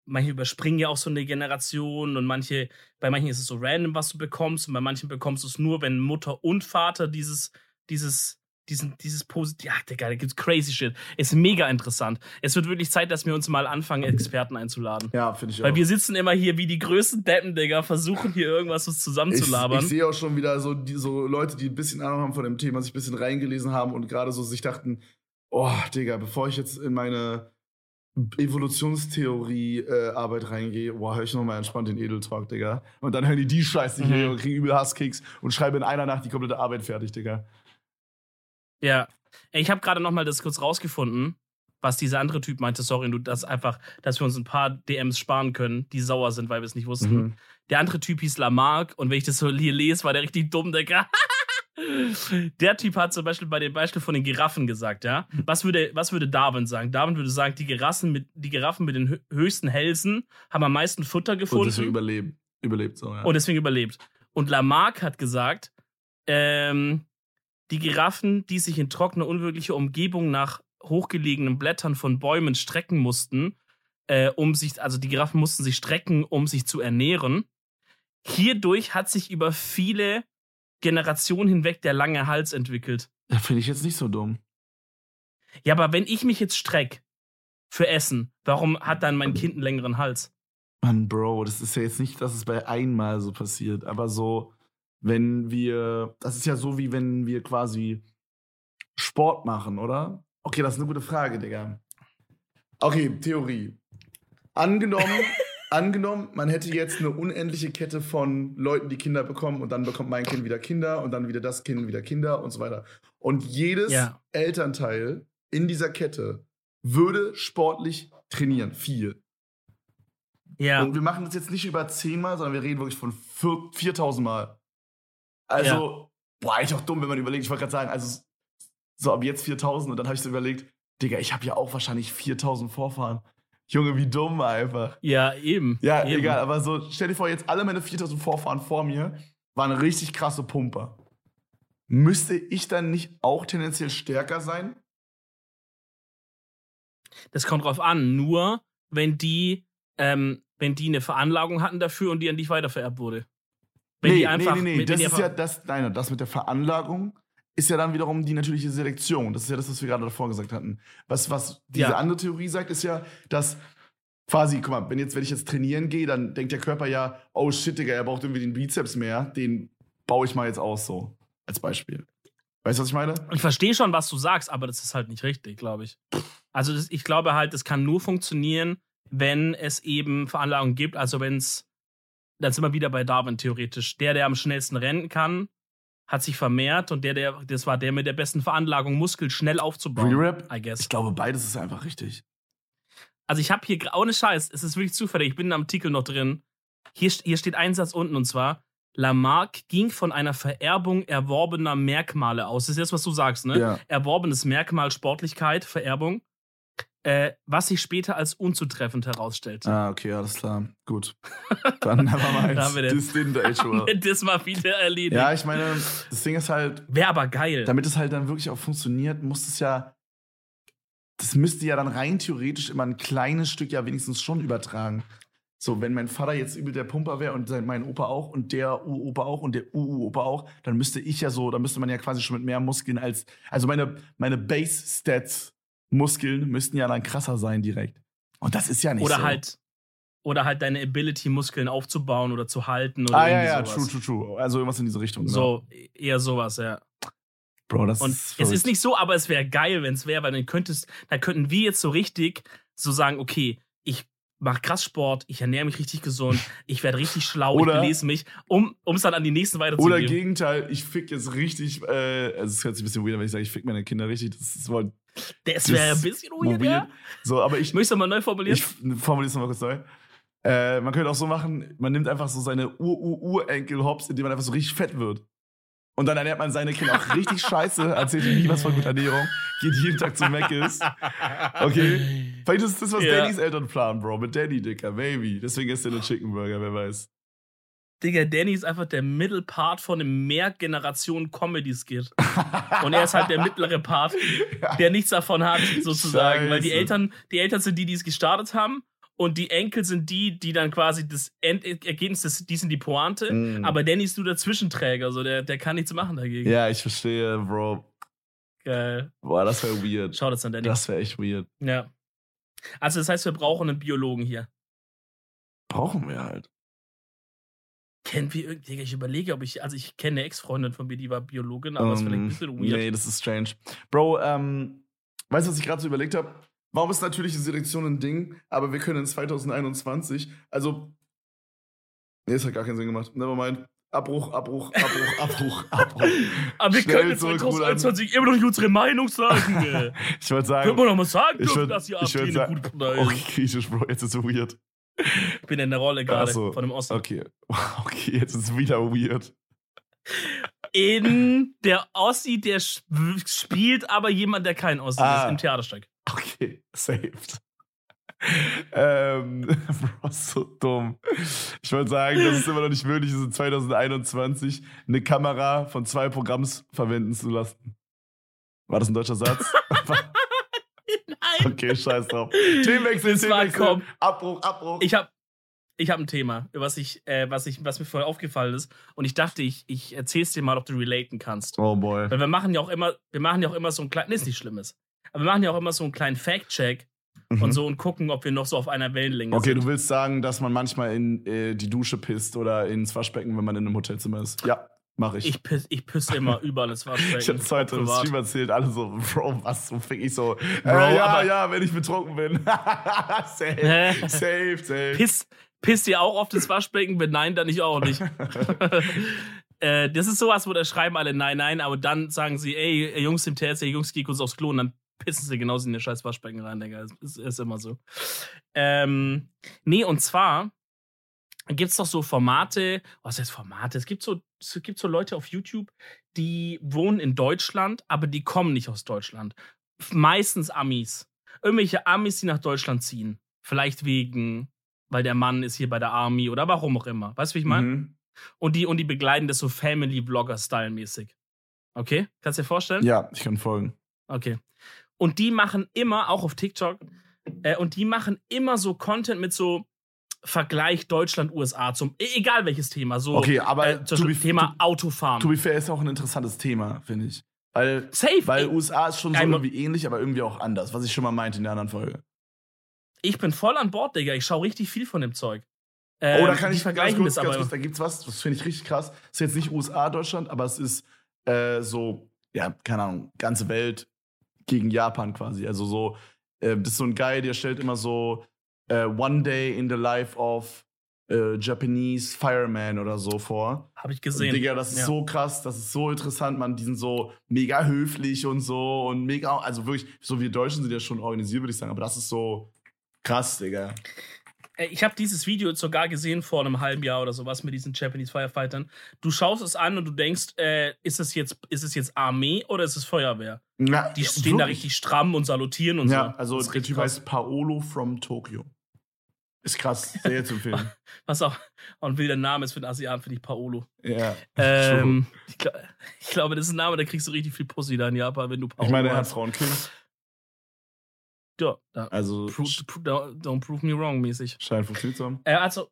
manche überspringen ja auch so eine Generation und manche, bei manchen ist es so random, was du bekommst und bei manchen bekommst du es nur, wenn Mutter und Vater dieses, dieses diesen, dieses Positiv. Ja, Digga, da gibt's crazy shit. Ist mega interessant. Es wird wirklich Zeit, dass wir uns mal anfangen, Experten einzuladen. Ja, finde ich auch. Weil wir sitzen immer hier wie die größten Deppen, Digga, versuchen hier irgendwas zusammenzulabern. Ich, ich sehe auch schon wieder so, die, so Leute, die ein bisschen Ahnung haben von dem Thema, sich ein bisschen reingelesen haben und gerade so sich dachten, oh, Digga, bevor ich jetzt in meine Evolutionstheorie-Arbeit äh, reingehe, boah, höre ich nochmal entspannt den Edeltalk, Digga. Und dann hören die die Scheiße hier mhm. und kriegen übel Hasskicks und schreiben in einer Nacht die komplette Arbeit fertig, Digga. Ja. Ich habe gerade noch mal das kurz rausgefunden, was dieser andere Typ meinte. Sorry, du, das einfach, dass wir uns ein paar DMs sparen können, die sauer sind, weil wir es nicht wussten. Mhm. Der andere Typ hieß Lamarck und wenn ich das so hier lese, war der richtig dumm, der Der Typ hat zum Beispiel bei dem Beispiel von den Giraffen gesagt, ja. Was würde, was würde Darwin sagen? Darwin würde sagen, die Giraffen mit, die Giraffen mit den höchsten Hälsen haben am meisten Futter gefunden. Und deswegen überlebt. Überlebt so, ja. Und deswegen überlebt. Und Lamarck hat gesagt, ähm, die Giraffen, die sich in trockener, unwirklicher Umgebung nach hochgelegenen Blättern von Bäumen strecken mussten, äh, um sich, also die Giraffen mussten sich strecken, um sich zu ernähren. Hierdurch hat sich über viele Generationen hinweg der lange Hals entwickelt. Da finde ich jetzt nicht so dumm. Ja, aber wenn ich mich jetzt streck für Essen, warum hat dann mein Kind einen längeren Hals? Mann, Bro, das ist ja jetzt nicht, dass es bei einmal so passiert, aber so wenn wir, das ist ja so wie wenn wir quasi Sport machen, oder? Okay, das ist eine gute Frage, Digga. Okay, Theorie. Angenommen, angenommen, man hätte jetzt eine unendliche Kette von Leuten, die Kinder bekommen und dann bekommt mein Kind wieder Kinder und dann wieder das Kind wieder Kinder und so weiter. Und jedes ja. Elternteil in dieser Kette würde sportlich trainieren, viel. Ja. Und wir machen das jetzt nicht über zehnmal, sondern wir reden wirklich von 4000 Mal. Also, ja. boah, eigentlich auch dumm, wenn man überlegt. Ich wollte gerade sagen, also so ab jetzt 4000 und dann habe ich so überlegt, Digga, ich habe ja auch wahrscheinlich 4000 Vorfahren. Junge, wie dumm einfach. Ja, eben. Ja, eben. egal, aber so, stell dir vor, jetzt alle meine 4000 Vorfahren vor mir waren richtig krasse Pumper. Müsste ich dann nicht auch tendenziell stärker sein? Das kommt drauf an, nur wenn die, ähm, wenn die eine Veranlagung hatten dafür und die an dich weitervererbt wurde. Wenn nee, einfach, nee, nee, nee. das ist ja das, nein, das mit der Veranlagung ist ja dann wiederum die natürliche Selektion. Das ist ja das, was wir gerade davor gesagt hatten. Was, was diese ja. andere Theorie sagt, ist ja, dass quasi, guck mal, wenn, jetzt, wenn ich jetzt trainieren gehe, dann denkt der Körper ja, oh shit, Digga, er braucht irgendwie den Bizeps mehr, den baue ich mal jetzt aus, so. Als Beispiel. Weißt du, was ich meine? Ich verstehe schon, was du sagst, aber das ist halt nicht richtig, glaube ich. Also das, ich glaube halt, es kann nur funktionieren, wenn es eben Veranlagungen gibt, also wenn es dann sind wir wieder bei Darwin theoretisch. Der, der am schnellsten rennen kann, hat sich vermehrt und der, der, das war der mit der besten Veranlagung, Muskel schnell aufzubauen. Re-Rap? I guess. Ich glaube, beides ist einfach richtig. Also ich habe hier, ohne Scheiß, es ist wirklich zufällig, ich bin im Artikel noch drin. Hier, hier steht ein Satz unten und zwar, Lamarck ging von einer Vererbung erworbener Merkmale aus. Das ist jetzt, was du sagst, ne? Ja. Erworbenes Merkmal, Sportlichkeit, Vererbung äh, was sich später als unzutreffend herausstellte. Ah, okay, alles klar. Gut. Dann haben wir mal das, das didn't age well. das mal wieder erledigt. Ja, ich meine, das Ding ist halt. Wäre aber geil. Damit es halt dann wirklich auch funktioniert, muss es ja. Das müsste ja dann rein theoretisch immer ein kleines Stück ja wenigstens schon übertragen. So, wenn mein Vater jetzt übel der Pumper wäre und mein Opa auch und der U-Opa auch und der U-Opa auch, dann müsste ich ja so, dann müsste man ja quasi schon mit mehr Muskeln als, also meine, meine Base-Stats Muskeln müssten ja dann krasser sein direkt. Und das ist ja nicht oder so. Halt, oder halt deine Ability, Muskeln aufzubauen oder zu halten. Oder ah, ja, ja, sowas. true, true, true. Also irgendwas in diese Richtung. So, genau. eher sowas, ja. Bro, das Und ist es ist nicht so, aber es wäre geil, wenn es wäre, weil dann könntest, dann könnten wir jetzt so richtig so sagen, okay, ich mache krass Sport, ich ernähre mich richtig gesund, ich werde richtig schlau, oder, ich belese mich, um es dann an die nächsten weiterzugeben. Oder Gegenteil, ich fick jetzt richtig, äh, also es hört sich ein bisschen weird, wenn ich sage, ich fick meine Kinder richtig, das ist wohl das wäre ein bisschen weird, ja? So, aber ich. Möchtest du mal neu formulieren? Ich formuliere es nochmal kurz neu. Äh, man könnte auch so machen, man nimmt einfach so seine Ur-Ur-Urenkel hops, indem man einfach so richtig fett wird. Und dann ernährt man seine Kinder auch richtig scheiße, erzählt ihnen nie was von guter Ernährung, geht jeden Tag zu Mc's. Okay? Vielleicht ist das, was ja. Dannys Eltern planen, Bro. Mit Danny, Dicker, maybe. Deswegen ist er der Chicken Burger, wer weiß. Digga, Danny ist einfach der Mittelpart von einem Mehrgeneration-Comedy-Skit. Und er ist halt der mittlere Part, der nichts davon hat, sozusagen. Scheiße. Weil die Eltern, die Eltern sind die, die es gestartet haben. Und die Enkel sind die, die dann quasi das Endergebnis, das, die sind die Pointe. Mm. Aber Danny ist nur der Zwischenträger, so der, der kann nichts machen dagegen. Ja, ich verstehe, Bro. Geil. Boah, das wäre weird. Schau das an Danny. Das wäre echt weird. Ja. Also, das heißt, wir brauchen einen Biologen hier. Brauchen wir halt. Kennen wir irgendwie, ich überlege, ob ich, also ich kenne eine Ex-Freundin von mir, die war Biologin, aber um, das ist vielleicht ein bisschen weird. Nee, das ist strange. Bro, ähm, weißt du, was ich gerade so überlegt habe? Warum ist natürliche Selektion ein Ding, aber wir können in 2021, also, nee, das hat gar keinen Sinn gemacht. Nevermind. Abbruch, Abbruch, Abbruch, Abbruch, Abbruch. Aber wir können in 2021 immer noch nicht unsere Meinung sagen. ich wollte sagen. Können wir noch mal sagen, ich würd, dass die AfD eine sagen, gute Partei ist. Okay, griechisch, Bro, jetzt ist es weird. Ich bin in der Rolle gerade so, von dem Osten. Okay. Okay, jetzt ist es wieder weird. In der Ossi, der spielt aber jemand, der kein Ossi ah. ist, im Theaterstück. Okay, saved. ähm, Bro, so dumm. Ich wollte sagen, dass es immer noch nicht möglich ist, in 2021 eine Kamera von zwei Programms verwenden zu lassen. War das ein deutscher Satz? Nein. Okay, scheiß drauf. Themenwechsel, Themenwechsel. Abbruch, Abbruch. Ich habe ich hab ein Thema, was, ich, äh, was, ich, was mir vorher aufgefallen ist. Und ich dachte, ich, ich erzähl's dir mal, ob du relaten kannst. Oh boy. Weil wir machen ja auch immer, wir machen ja auch immer so ein kleines, ist nicht Schlimmes. Aber wir machen ja auch immer so einen kleinen Fact-Check mhm. und so und gucken, ob wir noch so auf einer Wellenlänge okay, sind. Okay, du willst sagen, dass man manchmal in äh, die Dusche pisst oder ins Waschbecken, wenn man in einem Hotelzimmer ist. Ja. Mach ich. Ich piss, ich piss immer überall ins Waschbecken. ich hab's heute im Stream erzählt, alle so, Bro, was so fick ich so. Bro, äh, ja, ja, wenn ich betrunken bin. safe, safe, safe. Piss, piss ihr auch auf das Waschbecken? Wenn nein, dann ich auch nicht. äh, das ist sowas, wo da schreiben alle nein, nein, aber dann sagen sie, ey, Jungs im TS, Jungs, geh kurz aufs Klo und dann pissen sie genauso in den scheiß Waschbecken rein, Digga. Ist, ist immer so. Ähm, nee, und zwar gibt es doch so Formate, was heißt Formate? Es gibt so, es gibt so Leute auf YouTube, die wohnen in Deutschland, aber die kommen nicht aus Deutschland. Meistens Amis. Irgendwelche Amis, die nach Deutschland ziehen. Vielleicht wegen, weil der Mann ist hier bei der Army oder warum auch immer. Weißt du, wie ich meine? Mhm. Und, die, und die begleiten das so Family-Vlogger-Style-mäßig. Okay? Kannst du dir vorstellen? Ja, ich kann folgen. Okay. Und die machen immer, auch auf TikTok, äh, und die machen immer so Content mit so Vergleich Deutschland-USA zum, e, egal welches Thema, so okay, aber äh, zum be, Thema to, Autofahren. To be fair ist auch ein interessantes Thema, finde ich. Weil, Safe. Weil ey, USA ist schon so irgendwie ähnlich, aber irgendwie auch anders, was ich schon mal meinte in der anderen Folge. Ich bin voll an Bord, Digga. Ich schaue richtig viel von dem Zeug. Ähm, oh, da kann ich vergleichen kurz, das aber. Kurz, da gibt's was, das finde ich richtig krass. Ist jetzt nicht USA, Deutschland, aber es ist äh, so, ja, keine Ahnung, ganze Welt, gegen Japan quasi. Also so, äh, das ist so ein Guy, der stellt immer so äh, One Day in the Life of äh, Japanese Fireman oder so vor. Habe ich gesehen. Und, Digga, das ist ja. so krass, das ist so interessant, man. Die sind so mega höflich und so und mega, also wirklich, so wir Deutschen sind ja schon organisiert, würde ich sagen, aber das ist so krass, Digga. Äh, ich habe dieses Video sogar gesehen vor einem halben Jahr oder sowas mit diesen Japanese Firefightern. Du schaust es an und du denkst, äh, ist, es jetzt, ist es jetzt Armee oder ist es Feuerwehr? Na, die stehen wirklich? da richtig stramm und salutieren und ja, so. Ja, also der Typ heißt Paolo from Tokyo. Ist krass, sehr zu empfehlen. Was auch, ein wilder Name ist für den Asiaten, finde ich Paolo. Ja. Ähm, ich, glaub, ich, glaube, das ist ein Name, da kriegst du richtig viel Pussy da in Japan, wenn du Paolo Ich meine, er hat Frauenkind. Ja, also. Prove, don't prove me wrong mäßig. Scheint funktioniert zu haben. Äh, also,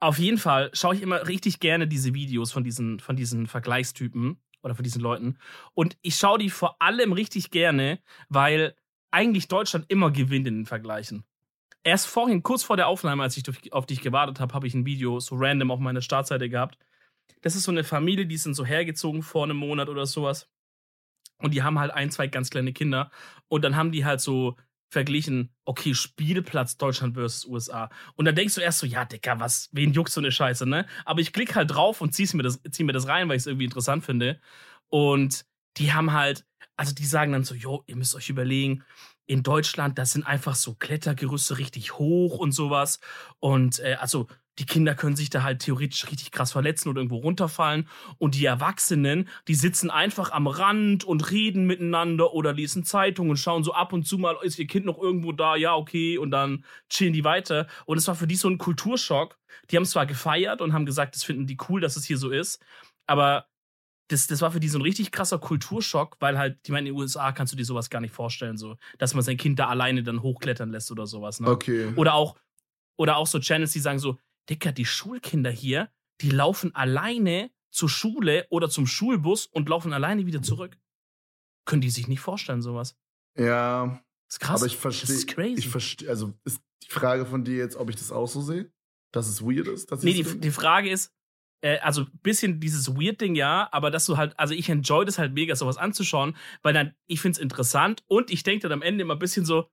auf jeden Fall schaue ich immer richtig gerne diese Videos von diesen, von diesen Vergleichstypen oder von diesen Leuten. Und ich schaue die vor allem richtig gerne, weil eigentlich Deutschland immer gewinnt in den Vergleichen. Erst vorhin, kurz vor der Aufnahme, als ich auf dich gewartet habe, habe ich ein Video so random auf meiner Startseite gehabt. Das ist so eine Familie, die sind so hergezogen vor einem Monat oder sowas. Und die haben halt ein, zwei ganz kleine Kinder. Und dann haben die halt so verglichen, okay, Spielplatz Deutschland versus USA. Und dann denkst du erst so, ja, Dicker, was, wen juckt so eine Scheiße, ne? Aber ich klicke halt drauf und zieh's mir das, zieh mir das rein, weil ich es irgendwie interessant finde. Und die haben halt, also die sagen dann so, jo, ihr müsst euch überlegen, in Deutschland, das sind einfach so Klettergerüste richtig hoch und sowas. Und äh, also die Kinder können sich da halt theoretisch richtig krass verletzen oder irgendwo runterfallen. Und die Erwachsenen, die sitzen einfach am Rand und reden miteinander oder lesen Zeitungen und schauen so ab und zu mal, ist ihr Kind noch irgendwo da? Ja, okay. Und dann chillen die weiter. Und es war für die so ein Kulturschock. Die haben zwar gefeiert und haben gesagt, das finden die cool, dass es hier so ist. Aber das, das war für die so ein richtig krasser Kulturschock, weil halt, ich meine, in den USA kannst du dir sowas gar nicht vorstellen, so, dass man sein Kind da alleine dann hochklettern lässt oder sowas. Ne? Okay. Oder auch, oder auch so Channels, die sagen so, Dicker, die Schulkinder hier, die laufen alleine zur Schule oder zum Schulbus und laufen alleine wieder zurück. Können die sich nicht vorstellen, sowas. Ja. Das ist krass. Aber ich verstehe. Das ist crazy. Ich verstehe, also ist die Frage von dir jetzt, ob ich das auch so sehe? Dass es weird ist? Dass nee, die, die Frage ist, äh, also ein bisschen dieses Weird-Ding, ja, aber dass du halt, also ich enjoy das halt mega, sowas anzuschauen, weil dann, ich find's interessant und ich denke dann am Ende immer ein bisschen so,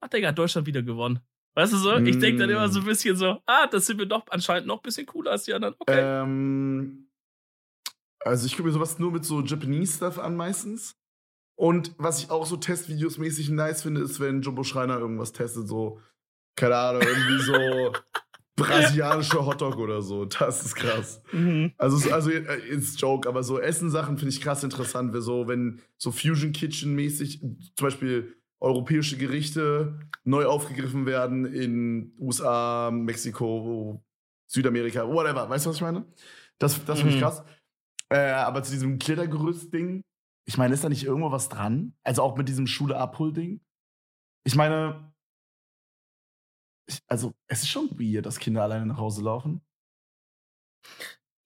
ach Digga, hat Deutschland wieder gewonnen. Weißt du so? Ich denke dann immer so ein mm. bisschen so, ah, das sind wir doch anscheinend noch ein bisschen cooler als die anderen. Okay. Ähm, also ich gucke mir sowas nur mit so Japanese-Stuff an meistens. Und was ich auch so Testvideos mäßig nice finde, ist, wenn Jumbo Schreiner irgendwas testet, so, keine Ahnung, irgendwie so brasilianische Hotdog oder so. Das ist krass. Mhm. Also, also äh, ist Joke, aber so Essensachen finde ich krass interessant. So, wenn so Fusion Kitchen mäßig, zum Beispiel europäische Gerichte neu aufgegriffen werden in USA, Mexiko, Südamerika, whatever. Weißt du, was ich meine? Das, das finde ich mhm. krass. Äh, aber zu diesem Klettergerüst-Ding, ich meine, ist da nicht irgendwo was dran? Also auch mit diesem Schule-Abhol-Ding? Ich meine, ich, also es ist schon weird, dass Kinder alleine nach Hause laufen.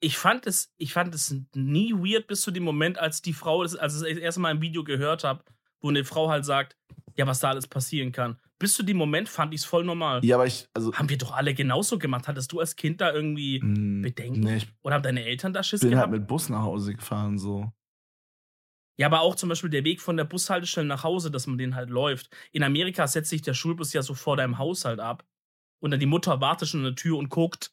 Ich fand es, ich fand es nie weird bis zu dem Moment, als die Frau, als ich das erste Mal ein Video gehört habe, wo eine Frau halt sagt, ja, was da alles passieren kann. Bis zu dem Moment fand ich es voll normal. Ja, aber ich, also. Haben wir doch alle genauso gemacht. Hattest du als Kind da irgendwie mm, Bedenken? Nee, Oder haben deine Eltern da Schiss bin gehabt? Ich bin halt mit Bus nach Hause gefahren, so. Ja, aber auch zum Beispiel der Weg von der Bushaltestelle nach Hause, dass man den halt läuft. In Amerika setzt sich der Schulbus ja so vor deinem Haushalt ab. Und dann die Mutter wartet schon an der Tür und guckt.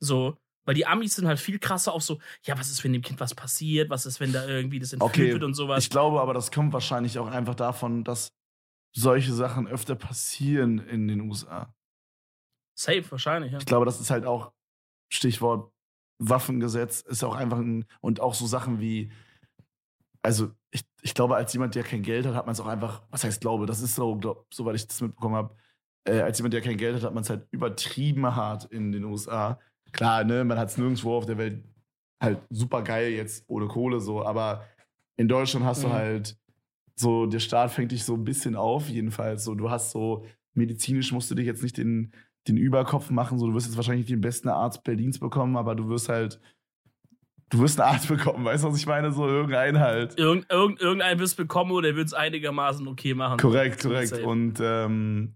So. Weil die Amis sind halt viel krasser auf so, ja, was ist, wenn dem Kind was passiert? Was ist, wenn da irgendwie das entführt okay, wird und sowas? Ich glaube aber, das kommt wahrscheinlich auch einfach davon, dass solche Sachen öfter passieren in den USA. Safe, wahrscheinlich, ja. Ich glaube, das ist halt auch Stichwort Waffengesetz, ist auch einfach ein, und auch so Sachen wie, also ich, ich glaube, als jemand, der kein Geld hat, hat man es auch einfach, was heißt glaube, das ist so, glaub, soweit ich das mitbekommen habe, äh, als jemand, der kein Geld hat, hat man es halt übertrieben hart in den USA. Klar, ne, man hat es nirgendwo auf der Welt halt super geil jetzt ohne Kohle so, aber in Deutschland hast mhm. du halt so, der Staat fängt dich so ein bisschen auf, jedenfalls. So, du hast so, medizinisch musst du dich jetzt nicht den, den Überkopf machen. So, du wirst jetzt wahrscheinlich den besten Arzt Berlins bekommen, aber du wirst halt, du wirst einen Arzt bekommen, weißt du, was ich meine? So irgendeinen halt. Irgend, irgend, irgendeinen wirst bekommen oder der wird es einigermaßen okay machen. Korrekt, korrekt. Und, ähm,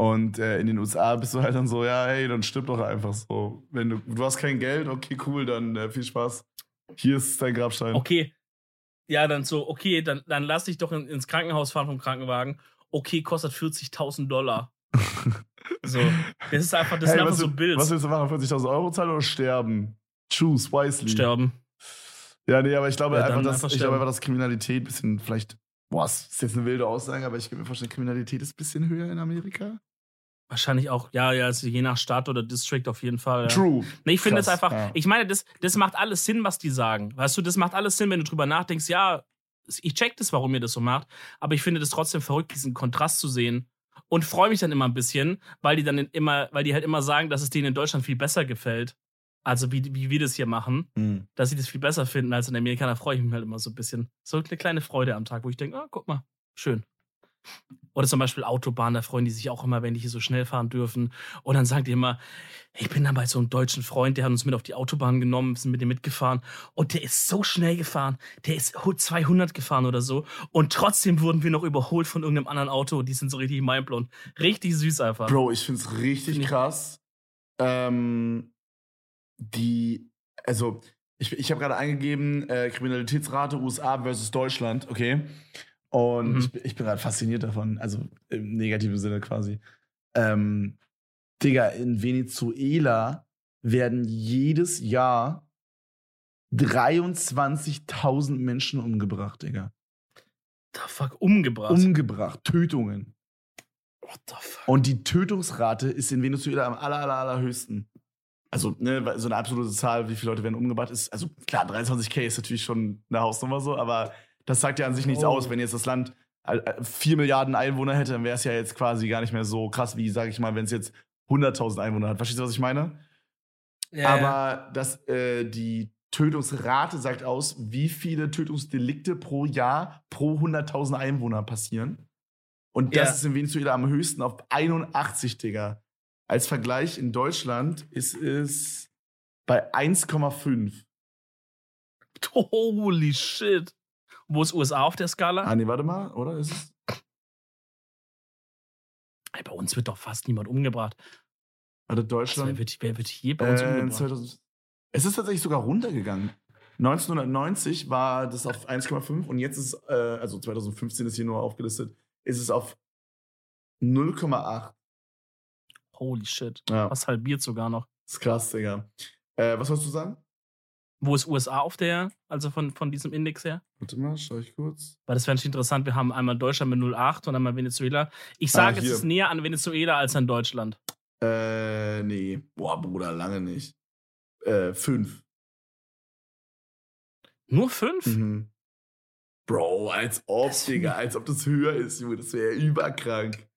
und äh, in den USA bist du halt dann so, ja, hey, dann stimmt doch einfach so. Wenn du, du hast kein Geld, okay, cool, dann äh, viel Spaß. Hier ist dein Grabstein. Okay, ja, dann so, okay, dann, dann lass dich doch in, ins Krankenhaus fahren vom Krankenwagen. Okay, kostet 40.000 Dollar. so, das ist einfach, das hey, ist einfach so ein Bild. Was willst du machen? 40.000 Euro zahlen oder sterben? Choose wisely. Sterben. Ja, nee, aber ich glaube ja, einfach, dass, ich glaube einfach, dass Kriminalität ein bisschen vielleicht, boah, das ist jetzt eine wilde Aussage, aber ich kann mir vorstellen, Kriminalität ist ein bisschen höher in Amerika. Wahrscheinlich auch, ja, ja, also je nach Stadt oder District auf jeden Fall. Ja. True. Nee, ich finde es einfach, ja. ich meine, das, das macht alles Sinn, was die sagen. Weißt du, das macht alles Sinn, wenn du drüber nachdenkst, ja, ich check das, warum ihr das so macht, aber ich finde das trotzdem verrückt, diesen Kontrast zu sehen und freue mich dann immer ein bisschen, weil die dann immer, weil die halt immer sagen, dass es denen in Deutschland viel besser gefällt. Also wie, wie wir das hier machen, mhm. dass sie das viel besser finden als in Amerika, da freue ich mich halt immer so ein bisschen. So eine kleine Freude am Tag, wo ich denke, ah, guck mal, schön. Oder zum Beispiel Autobahn, da freuen die sich auch immer, wenn die hier so schnell fahren dürfen. Und dann sagen die immer, ich bin dann bei so einem deutschen Freund, der hat uns mit auf die Autobahn genommen, sind mit dem mitgefahren. Und der ist so schnell gefahren. Der ist 200 gefahren oder so. Und trotzdem wurden wir noch überholt von irgendeinem anderen Auto. Die sind so richtig mindblown. Richtig süß einfach. Bro, ich find's richtig Find krass. Ähm, die, also, ich, ich habe gerade eingegeben, äh, Kriminalitätsrate USA versus Deutschland, okay? Und mhm. ich, ich, bin gerade fasziniert davon, also im negativen Sinne quasi. Ähm, Digga, in Venezuela werden jedes Jahr 23.000 Menschen umgebracht, Digga. The fuck, umgebracht. Umgebracht, Tötungen. What the fuck? Und die Tötungsrate ist in Venezuela am aller, aller, allerhöchsten. Also, ne, so eine absolute Zahl, wie viele Leute werden umgebracht, ist, also klar, 23k ist natürlich schon eine Hausnummer so, aber das sagt ja an sich nichts oh. aus, wenn jetzt das Land 4 Milliarden Einwohner hätte, dann wäre es ja jetzt quasi gar nicht mehr so krass, wie, sag ich mal, wenn es jetzt 100.000 Einwohner hat. Verstehst du, was ich meine? Ja, aber ja. Das, äh, die Tötungsrate sagt aus, wie viele Tötungsdelikte pro Jahr pro 100.000 Einwohner passieren. Und das ja. ist in Venezuela am höchsten auf 81, Digga. Als Vergleich in Deutschland ist es bei 1,5. Holy shit. Wo ist USA auf der Skala? Ah, nee, warte mal, oder? Ist es? Bei uns wird doch fast niemand umgebracht. Warte, Deutschland. wer, wird, wer wird hier bei uns äh, umgebracht? 2000, es ist tatsächlich sogar runtergegangen. 1990 war das auf 1,5 und jetzt ist, äh, also 2015 ist hier nur aufgelistet, ist es auf 0,8. Holy shit. Ja. Was halbiert sogar noch. Das ist krass, Digga. Äh, was wolltest du sagen? Wo ist USA auf der, also von, von diesem Index her? Warte mal, schau ich kurz. Weil das wäre natürlich interessant. Wir haben einmal Deutschland mit 0,8 und einmal Venezuela. Ich sage, ah, es ist näher an Venezuela als an Deutschland. Äh, nee. Boah, Bruder, lange nicht. Äh, fünf. Nur fünf? Mhm. Bro, als ob, Digga, als ob das höher ist, Junge. Das wäre überkrank.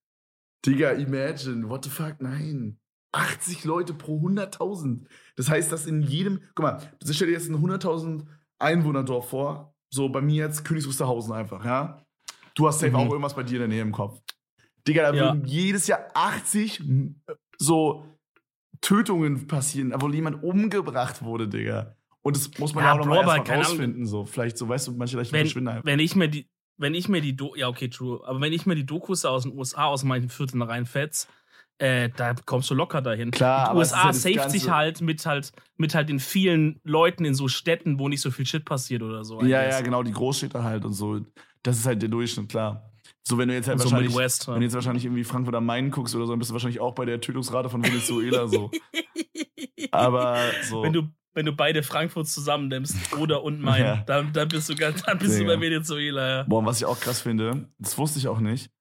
Digga, imagine. What the fuck? Nein. 80 Leute pro 100.000. Das heißt, dass in jedem, guck mal, stell dir jetzt ein 100.000 Einwohnerdorf vor. So bei mir jetzt Königs Wusterhausen einfach, ja? Du hast safe mhm. auch irgendwas bei dir in der Nähe im Kopf. Digga, da ja. würden jedes Jahr 80 so Tötungen passieren, wo jemand umgebracht wurde, Digga. Und das muss man ja, ja auch nochmal rausfinden, so. Vielleicht, so, weißt du, manche vielleicht wenn, verschwinden einfach. Wenn ich mir die, wenn ich mir die, Do ja, okay, true, aber wenn ich mir die Dokus aus den USA aus meinen Vierteln reinfetz, äh, da kommst du locker dahin. Klar, die USA ja saved sich halt mit halt mit halt den vielen Leuten in so Städten, wo nicht so viel Shit passiert oder so. Ja, ja, genau, die Großstädte halt und so. Das ist halt der Durchschnitt, klar. So, wenn du jetzt halt so wahrscheinlich, Midwest, wenn du jetzt wahrscheinlich irgendwie Frankfurt am Main guckst oder so, dann bist du wahrscheinlich auch bei der Tötungsrate von Venezuela so. Aber so. Wenn du, wenn du beide Frankfurts zusammennimmst, oder und Main, ja. dann, dann bist du ganz, dann bist du bei Venezuela, ja. Boah, was ich auch krass finde, das wusste ich auch nicht.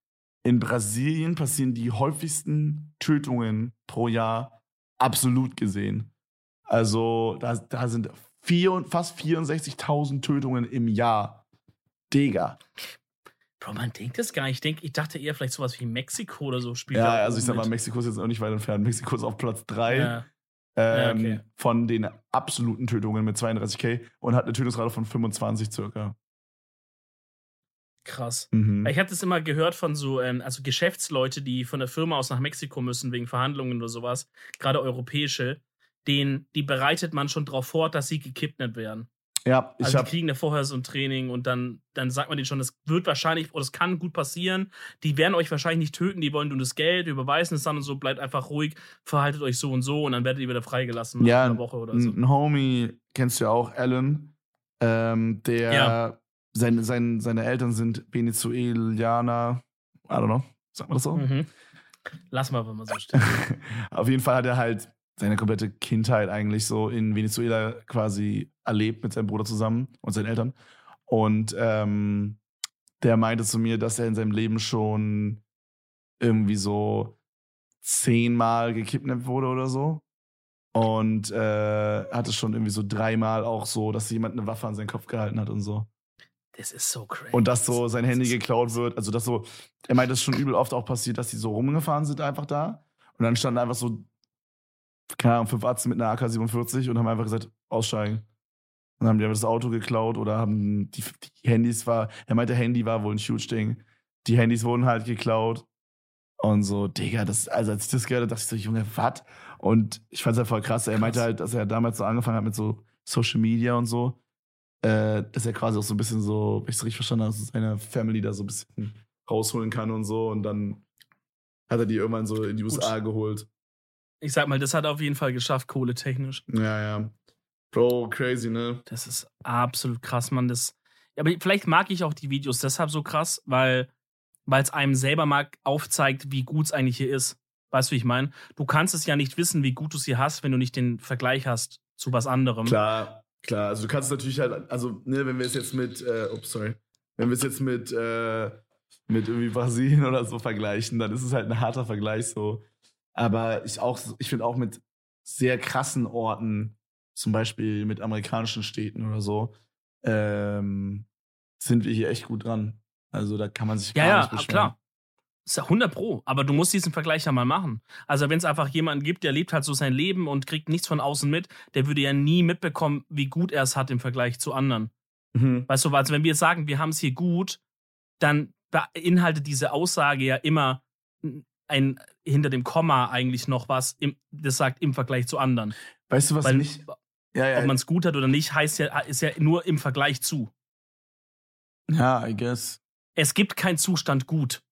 In Brasilien passieren die häufigsten Tötungen pro Jahr absolut gesehen. Also, da, da sind vier, fast 64.000 Tötungen im Jahr. Digga. Bro, man denkt das gar nicht. Ich, denk, ich dachte eher vielleicht sowas wie Mexiko oder so spielt. Ja, also ich sag mal, Mexiko ist jetzt auch nicht weit entfernt. Mexiko ist auf Platz 3 ja. Ähm, ja, okay. von den absoluten Tötungen mit 32k und hat eine Tötungsrate von 25 circa. Krass. Mhm. Ich habe das immer gehört von so, ähm, also Geschäftsleute, die von der Firma aus nach Mexiko müssen wegen Verhandlungen oder sowas, gerade europäische, den, die bereitet man schon darauf vor, dass sie gekidnappt werden. Ja, ich also die kriegen ja vorher so ein Training und dann, dann sagt man denen schon, das wird wahrscheinlich, oder es kann gut passieren. Die werden euch wahrscheinlich nicht töten, die wollen nur das Geld, überweisen es dann und so, bleibt einfach ruhig, verhaltet euch so und so und dann werdet ihr wieder freigelassen ja, nach einer Woche oder so. Ein Homie kennst du ja auch, Alan, ähm, der ja. sein, sein, seine Eltern sind Venezuelaner, I don't know, sagt man das so? Mhm. Lass mal, wenn man so steht. Auf jeden Fall hat er halt seine komplette Kindheit eigentlich so in Venezuela quasi erlebt mit seinem Bruder zusammen und seinen Eltern. Und ähm, der meinte zu mir, dass er in seinem Leben schon irgendwie so zehnmal gekidnappt wurde oder so. Und äh, hatte schon irgendwie so dreimal auch so, dass jemand eine Waffe an seinen Kopf gehalten hat und so. Das ist so crazy. Und dass so sein Handy geklaut wird. Also, dass so, er meint, das ist schon übel oft auch passiert, dass die so rumgefahren sind einfach da. Und dann standen einfach so keine Ahnung, fünf Arzten mit einer AK-47 und haben einfach gesagt, aussteigen. Dann haben die einfach das Auto geklaut oder haben die, die Handys war, er meinte, Handy war wohl ein Huge-Ding. Die Handys wurden halt geklaut. Und so, Digga, das, also als ich das gehört habe, dachte ich so, Junge, was? Und ich fand es ja voll krass. Er meinte halt, dass er damals so angefangen hat mit so Social Media und so, äh, dass er quasi auch so ein bisschen so, wenn ich es richtig verstanden habe, seine Family da so ein bisschen rausholen kann und so. Und dann hat er die irgendwann so in die USA Gut. geholt ich sag mal, das hat er auf jeden Fall geschafft, kohletechnisch. Ja, ja. Bro, crazy, ne? Das ist absolut krass, man. Das, aber vielleicht mag ich auch die Videos deshalb so krass, weil es einem selber mal aufzeigt, wie gut es eigentlich hier ist. Weißt du, wie ich meine? Du kannst es ja nicht wissen, wie gut du es hier hast, wenn du nicht den Vergleich hast zu was anderem. Klar, klar. Also du kannst natürlich halt, also, ne, wenn wir es jetzt mit, äh, ups, sorry, wenn wenn wir es jetzt mit, äh, mit irgendwie Brasilien oder so vergleichen, dann ist es halt ein harter Vergleich so. Aber ich auch, ich finde auch mit sehr krassen Orten, zum Beispiel mit amerikanischen Städten oder so, ähm, sind wir hier echt gut dran. Also da kann man sich ja, gar ja, nicht beschweren. klar. Ist ja 100 Pro. Aber du musst diesen Vergleich ja mal machen. Also, wenn es einfach jemanden gibt, der lebt halt so sein Leben und kriegt nichts von außen mit, der würde ja nie mitbekommen, wie gut er es hat im Vergleich zu anderen. Mhm. Weißt du, also wenn wir sagen, wir haben es hier gut, dann beinhaltet diese Aussage ja immer ein hinter dem Komma eigentlich noch was, im, das sagt im Vergleich zu anderen. Weißt du, was Weil, nicht? Ja, ja, Ob man es gut hat oder nicht, heißt ja, ist ja nur im Vergleich zu. ja, I guess. Es gibt keinen Zustand gut.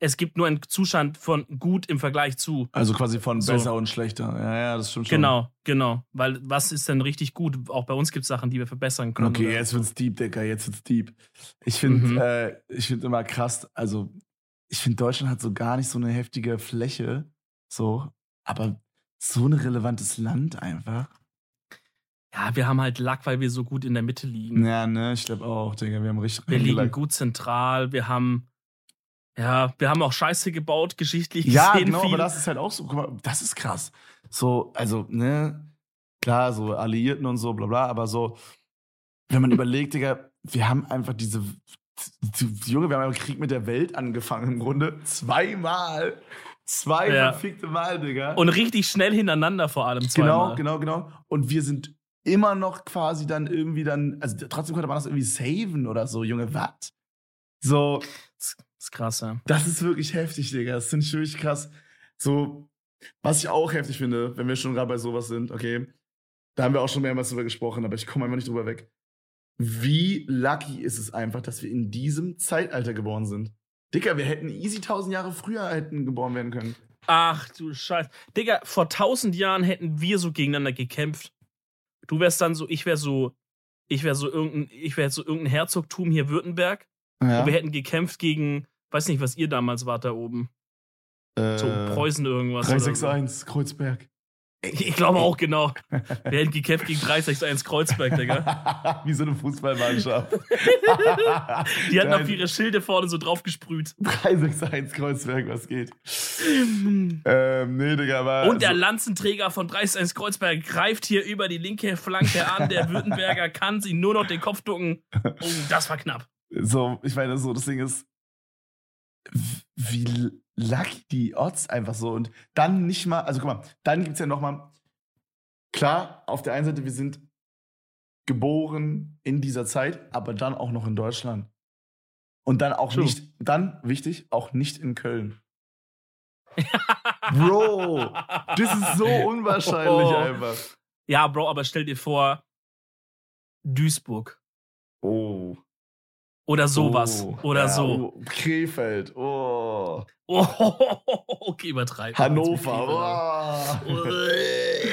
Es gibt nur einen Zustand von gut im Vergleich zu. Also quasi von So. besser und schlechter. Ja, ja, das stimmt schon. Genau, genau. Weil was ist denn richtig gut? Auch bei uns gibt es Sachen, die wir verbessern können. Okay, jetzt wird's deep, Digga, jetzt wird's deep. Ich finde, Mhm. äh, ich finde immer krass, also ich finde Deutschland hat so gar nicht so eine heftige Fläche, so, aber so ein relevantes Land einfach. Ja, wir haben halt Lack, weil wir so gut in der Mitte liegen. Ja, ne, ich glaube auch, Digga, wir haben richtig Wir liegen reingelegt. gut zentral. Wir haben, ja, wir haben auch Scheiße gebaut, geschichtlich Ja, gesehen. genau, viel. aber das ist halt auch so, guck mal, das ist krass. So, also, ne, klar, so Alliierten und so, bla bla, aber so, wenn man überlegt, Digga, wir haben einfach diese, die, die Junge, wir haben einfach Krieg mit der Welt angefangen im Grunde. Zweimal. Zwei Ja. verfickte Mal, Digga. Und richtig schnell hintereinander vor allem genau, zweimal. genau, genau. Und wir sind immer noch quasi dann irgendwie dann, also trotzdem konnte man das irgendwie saven oder so, Junge, was? So, Das ist krass, ja. das ist wirklich heftig, Digga. Das finde ich wirklich krass. So, was ich auch heftig finde, wenn wir schon gerade bei sowas sind, okay, da haben wir auch schon mehrmals drüber gesprochen, aber ich komme einfach nicht drüber weg. Wie lucky ist es einfach, dass wir in diesem Zeitalter geboren sind? Dicker, wir hätten easy tausend Jahre früher hätten geboren werden können. Ach du Scheiße. Digga, vor tausend Jahren hätten wir so gegeneinander gekämpft. Du wärst dann so, ich wär so, ich wär so irgendein, ich wär so irgendein Herzogtum hier Württemberg. Ja. Und wir hätten gekämpft gegen, weiß nicht, was ihr damals wart da oben. So Preußen irgendwas. oder so. 361, Kreuzberg. Ich glaube auch, genau. Wir hätten gekämpft gegen 361 Kreuzberg, Digga. Wie so eine Fußballmannschaft. Die hatten auf ihre Schilde vorne so drauf gesprüht. 361 Kreuzberg, was geht? ähm, nee, Digga, aber. Und der so- Lanzenträger von 361 Kreuzberg greift hier über die linke Flanke an. Der Württemberger kann sich nur noch den Kopf ducken. Oh, das war knapp. So, ich meine, so, das Ding ist, wie lucky die Odds einfach so. Und dann nicht mal, also guck mal, dann gibt es ja noch mal, klar, auf der einen Seite, wir sind geboren in dieser Zeit, aber dann auch noch in Deutschland. Und dann auch True. nicht, dann, wichtig, auch nicht in Köln. Bro, das ist so unwahrscheinlich Oh. einfach. Ja, Bro, aber stell dir vor, Duisburg. Oh. Oder sowas. Oh. Oder Ja, so. oh, Krefeld. Oh. Oh, okay, übertreib. Hannover. Oh.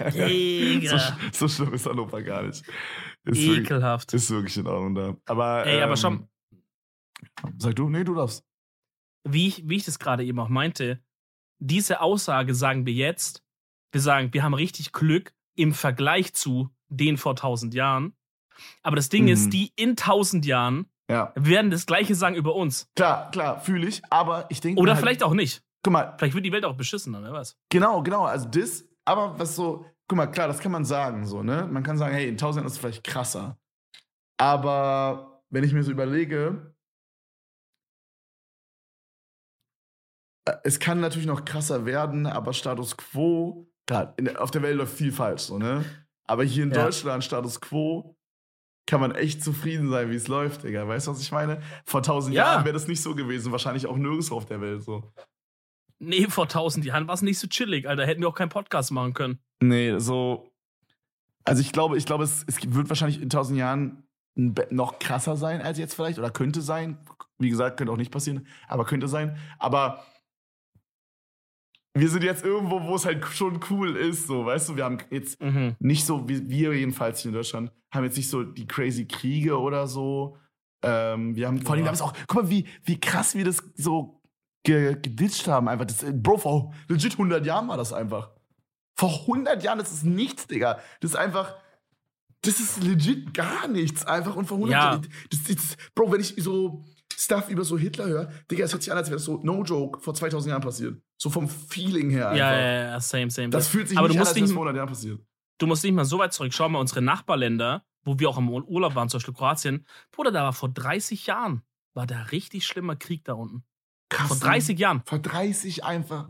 Äh, so, Digga. sch- so schlimm ist Hannover gar nicht. Ist wirklich, Ekelhaft. ist wirklich in Ordnung da. Aber, Ey, aber ähm, schon, Sag du? Nee, du darfst. wie ich, wie ich das gerade eben auch meinte, diese Aussage sagen wir jetzt. Wir sagen, wir haben richtig Glück im Vergleich zu den vor 1000 Jahren. Aber das Ding Mhm. ist, die in 1000 Jahren Ja. werden das Gleiche sagen über uns. Klar, klar, fühle ich. Aber ich denke. Oder halt, vielleicht auch nicht. Guck mal, Vielleicht wird die Welt auch beschissen, wer weiß. genau, genau. Also das, aber was so. Guck mal, klar, das kann man sagen, so, ne? Man kann sagen, hey, in 1000 Jahren ist es vielleicht krasser. Aber wenn ich mir so überlege, äh, es kann natürlich noch krasser werden, aber Status Quo, klar, in, auf der Welt läuft viel falsch, so, ne? Aber hier in Ja. Deutschland, Status Quo, kann man echt zufrieden sein, wie es läuft, Digga. Weißt du, was ich meine? Vor tausend Ja. Jahren wäre das nicht so gewesen, wahrscheinlich auch nirgendwo auf der Welt so. Nee, vor 1000 Jahren war es nicht so chillig, Alter. Hätten wir auch keinen Podcast machen können. Nee, so. Also ich glaube, ich glaube, es, es wird wahrscheinlich in tausend Jahren noch krasser sein als jetzt vielleicht oder könnte sein. Wie gesagt, könnte auch nicht passieren, aber könnte sein. Aber wir sind jetzt irgendwo, wo es halt schon cool ist, so, weißt du, wir haben jetzt Mhm. nicht so, wie wir jedenfalls hier in Deutschland, haben jetzt nicht so die crazy Kriege oder so. Ähm, wir haben vor allem, wir haben es auch, guck mal, wie, wie krass wir das so ge geditcht haben, einfach. Das, äh, Bro, vor legit 100 Jahren war das einfach. Vor 100 Jahren, das ist nichts, Digga. Das ist einfach, das ist legit gar nichts. Einfach und verhundert. Ja. Das, das, Bro, wenn ich so Stuff über so Hitler höre, Digga, es hört sich an, als wäre das so no joke vor 2000 Jahren passiert. So vom Feeling her einfach. Ja, ja, ja, same, same. Das fühlt sich Aber nicht du an, als wäre nicht- vor 100 Jahren passiert. du musst nicht mal so weit zurück. Schau mal, unsere Nachbarländer, wo wir auch im Urlaub waren, zum Beispiel Kroatien, Bruder, da war vor 30 Jahren, war da richtig schlimmer Krieg da unten. Krass. Vor ne? 30 Jahren. Vor 30 einfach.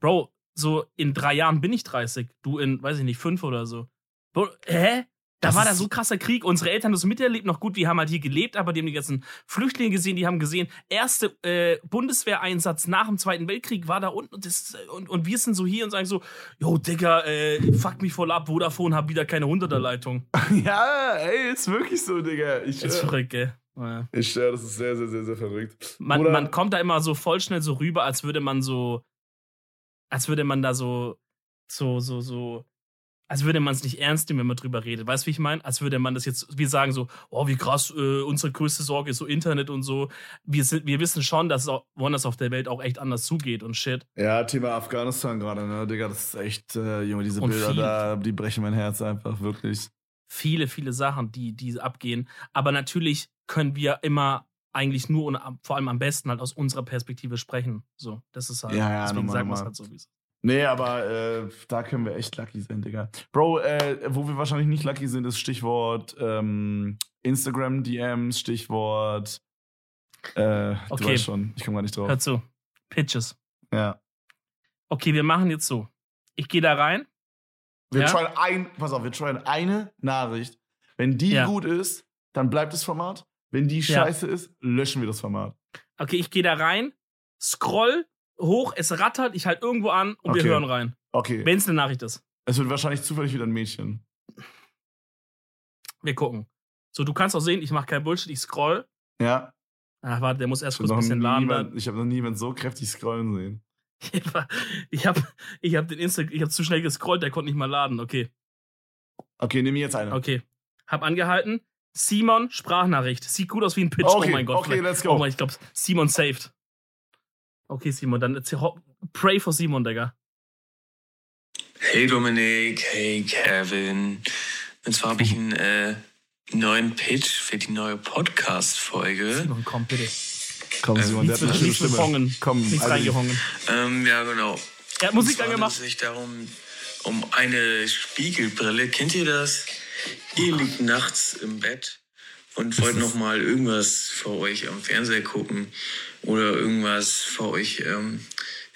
Bro, so in drei Jahren bin ich 30. Du in, weiß ich nicht, fünf oder so. Bro, hä? Da Das war da so krasser Krieg. Unsere Eltern haben das miterlebt, noch gut. Die haben halt hier gelebt, aber die haben die ganzen Flüchtlinge gesehen. Die haben gesehen, erste äh, Bundeswehreinsatz nach dem Zweiten Weltkrieg war da unten. Und, das, und, und wir sind so hier und sagen so: Yo, Digga, äh, fuck mich voll ab. Vodafone hat wieder keine 100er-Leitung. ja, ey, ist wirklich so, Digga. Ich, Ist äh, verrückt, gell? Ja. ich schwör, das ist sehr, sehr, sehr, sehr verrückt. Man, man kommt da immer so voll schnell so rüber, als würde man so, als würde man da so, so, so, so, als würde man es nicht ernst nehmen, wenn man drüber redet. Weißt du, wie ich meine? Als würde man das jetzt, wir sagen so, oh, wie krass, äh, unsere größte Sorge ist so Internet und so. Wir, sind, wir wissen schon, dass es auch, woanders auf der Welt auch echt anders zugeht und shit. Ja, Thema Afghanistan gerade, ne, Digga, das ist echt, äh, Junge, diese Und Bilder viel- da, die brechen mein Herz einfach, wirklich. Viele, viele Sachen, die, die abgehen. Aber natürlich können wir immer eigentlich nur und vor allem am besten halt aus unserer Perspektive sprechen. So, das ist halt, Ja, ja, deswegen normal, sagen wir es halt so, wie es ist. Nee, aber äh, da können wir echt lucky sein, Digga. Bro, äh, wo wir wahrscheinlich nicht lucky sind, ist Stichwort ähm, Instagram DMs, Stichwort. Äh, Du Okay. weißt schon, ich komme gar nicht drauf. Hör zu. Pitches. Ja. Okay, wir machen jetzt so. Ich gehe da rein. Wir Ja? tryen ein, pass auf, wir tryen eine Nachricht. Wenn die Ja. gut ist, dann bleibt das Format. Wenn die Ja. scheiße ist, löschen wir das Format. Okay, ich gehe da rein, scroll hoch, es rattert, ich halte irgendwo an und wir Okay. hören rein. Okay. Wenn es eine Nachricht ist. es wird wahrscheinlich zufällig wieder ein Mädchen. Wir gucken. So, du kannst auch sehen, ich mache kein Bullshit, ich scroll. Ja. Ach, warte, der muss erst kurz habe ein bisschen laden. jemand- ich hab noch nie jemand so kräftig scrollen sehen. Ich habe ich hab den Insta, ich habe zu schnell gescrollt, der konnte nicht mal laden. Okay, Okay, nehme jetzt eine. okay. Hab angehalten. Simon, Sprachnachricht. Sieht gut aus wie ein Pitch. Okay, oh mein Gott. okay, let's go. Oh mein, ich glaube, Simon saved. Okay, Simon, dann pray for Simon, Digga. Hey Dominik, hey Kevin. Und zwar habe ich einen äh, neuen Pitch für die neue Podcast-Folge. Simon, komm, bitte. Komm, Äh, Simon, der Nichts hat eine schöne Stimme. Komm, Nichts also- reingehongen. Ähm, ja, genau. Er hat Musik Und zwar angemacht. handelt es sich darum, um eine Spiegelbrille. Kennt ihr das? Ihr liegt nachts im Bett und wollt noch mal irgendwas für euch am Fernseher gucken oder irgendwas für euch ähm,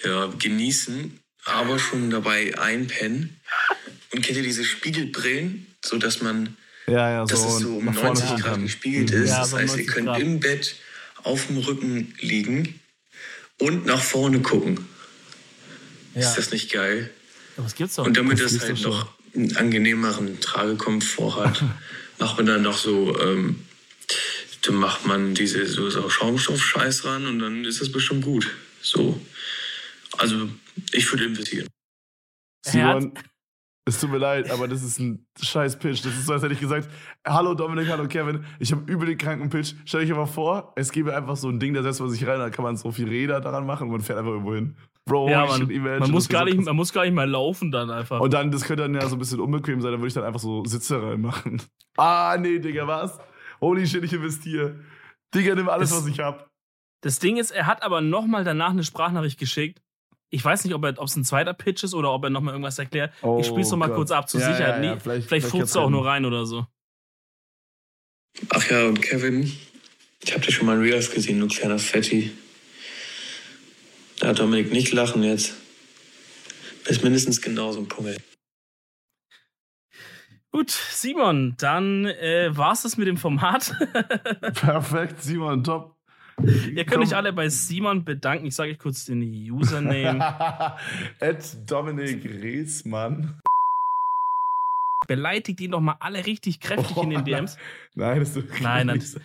ja, genießen, aber schon dabei einpennen. Und kennt ihr diese Spiegelbrillen, so dass man Ja, ja, so, dass es so um nach vorne 90 gucken Grad kann. gespiegelt Mhm. ist. Ja, das so heißt, ihr 90 könnt Grad. im Bett auf dem Rücken liegen und nach vorne gucken. Ja. Ist das nicht geil? Was gibt's doch? Und damit das ist halt noch einen angenehmeren Tragekomfort hat, macht man dann noch so, ähm, dann macht man diese so, so Schaumstoff-Scheiß ran und dann ist das bestimmt gut. So. Also, ich würde investieren. Simon, es tut mir leid, aber das ist ein scheiß Pitch. Das ist so, als hätte ich gesagt, hallo Dominik, hallo Kevin, ich habe übel den kranken Pitch. Stell dich aber vor, es gäbe einfach so ein Ding, da setzt man sich rein, da kann man so viel Räder daran machen und man fährt einfach irgendwo hin. Bro, ja, man, man, muss gar so nicht, man muss gar nicht mal laufen dann einfach. Und dann, das könnte dann ja so ein bisschen unbequem sein, dann würde ich dann einfach so Sitze reinmachen. Ah, nee, Digga, was? Holy shit, ich investiere. Digga, nimm alles, Das- was ich hab. Das Ding ist, er hat aber nochmal danach eine Sprachnachricht geschickt. Ich weiß nicht, ob er- ob es ein zweiter Pitch ist oder ob er nochmal irgendwas erklärt. Oh ich spiel's noch mal Gott. kurz ab zur Ja, Sicherheit. ja, ja, Nee, vielleicht- vielleicht vielleicht du auch nur rein oder so. Ach ja, und Kevin, ich habe dich schon mal in Life gesehen, du kleiner Fetti. Da Dominik nicht lachen jetzt. Bist mindestens genauso ein Pummel. Gut, Simon, dann äh, war's das mit dem Format. Perfekt, Simon, top. Ihr könnt Komm. euch alle bei Simon bedanken. Ich sage euch kurz den Username. Ed Dominik Reesmann. Beleidigt ihn doch mal alle richtig kräftig in den DMs. Nein, das Nein, nein. nicht.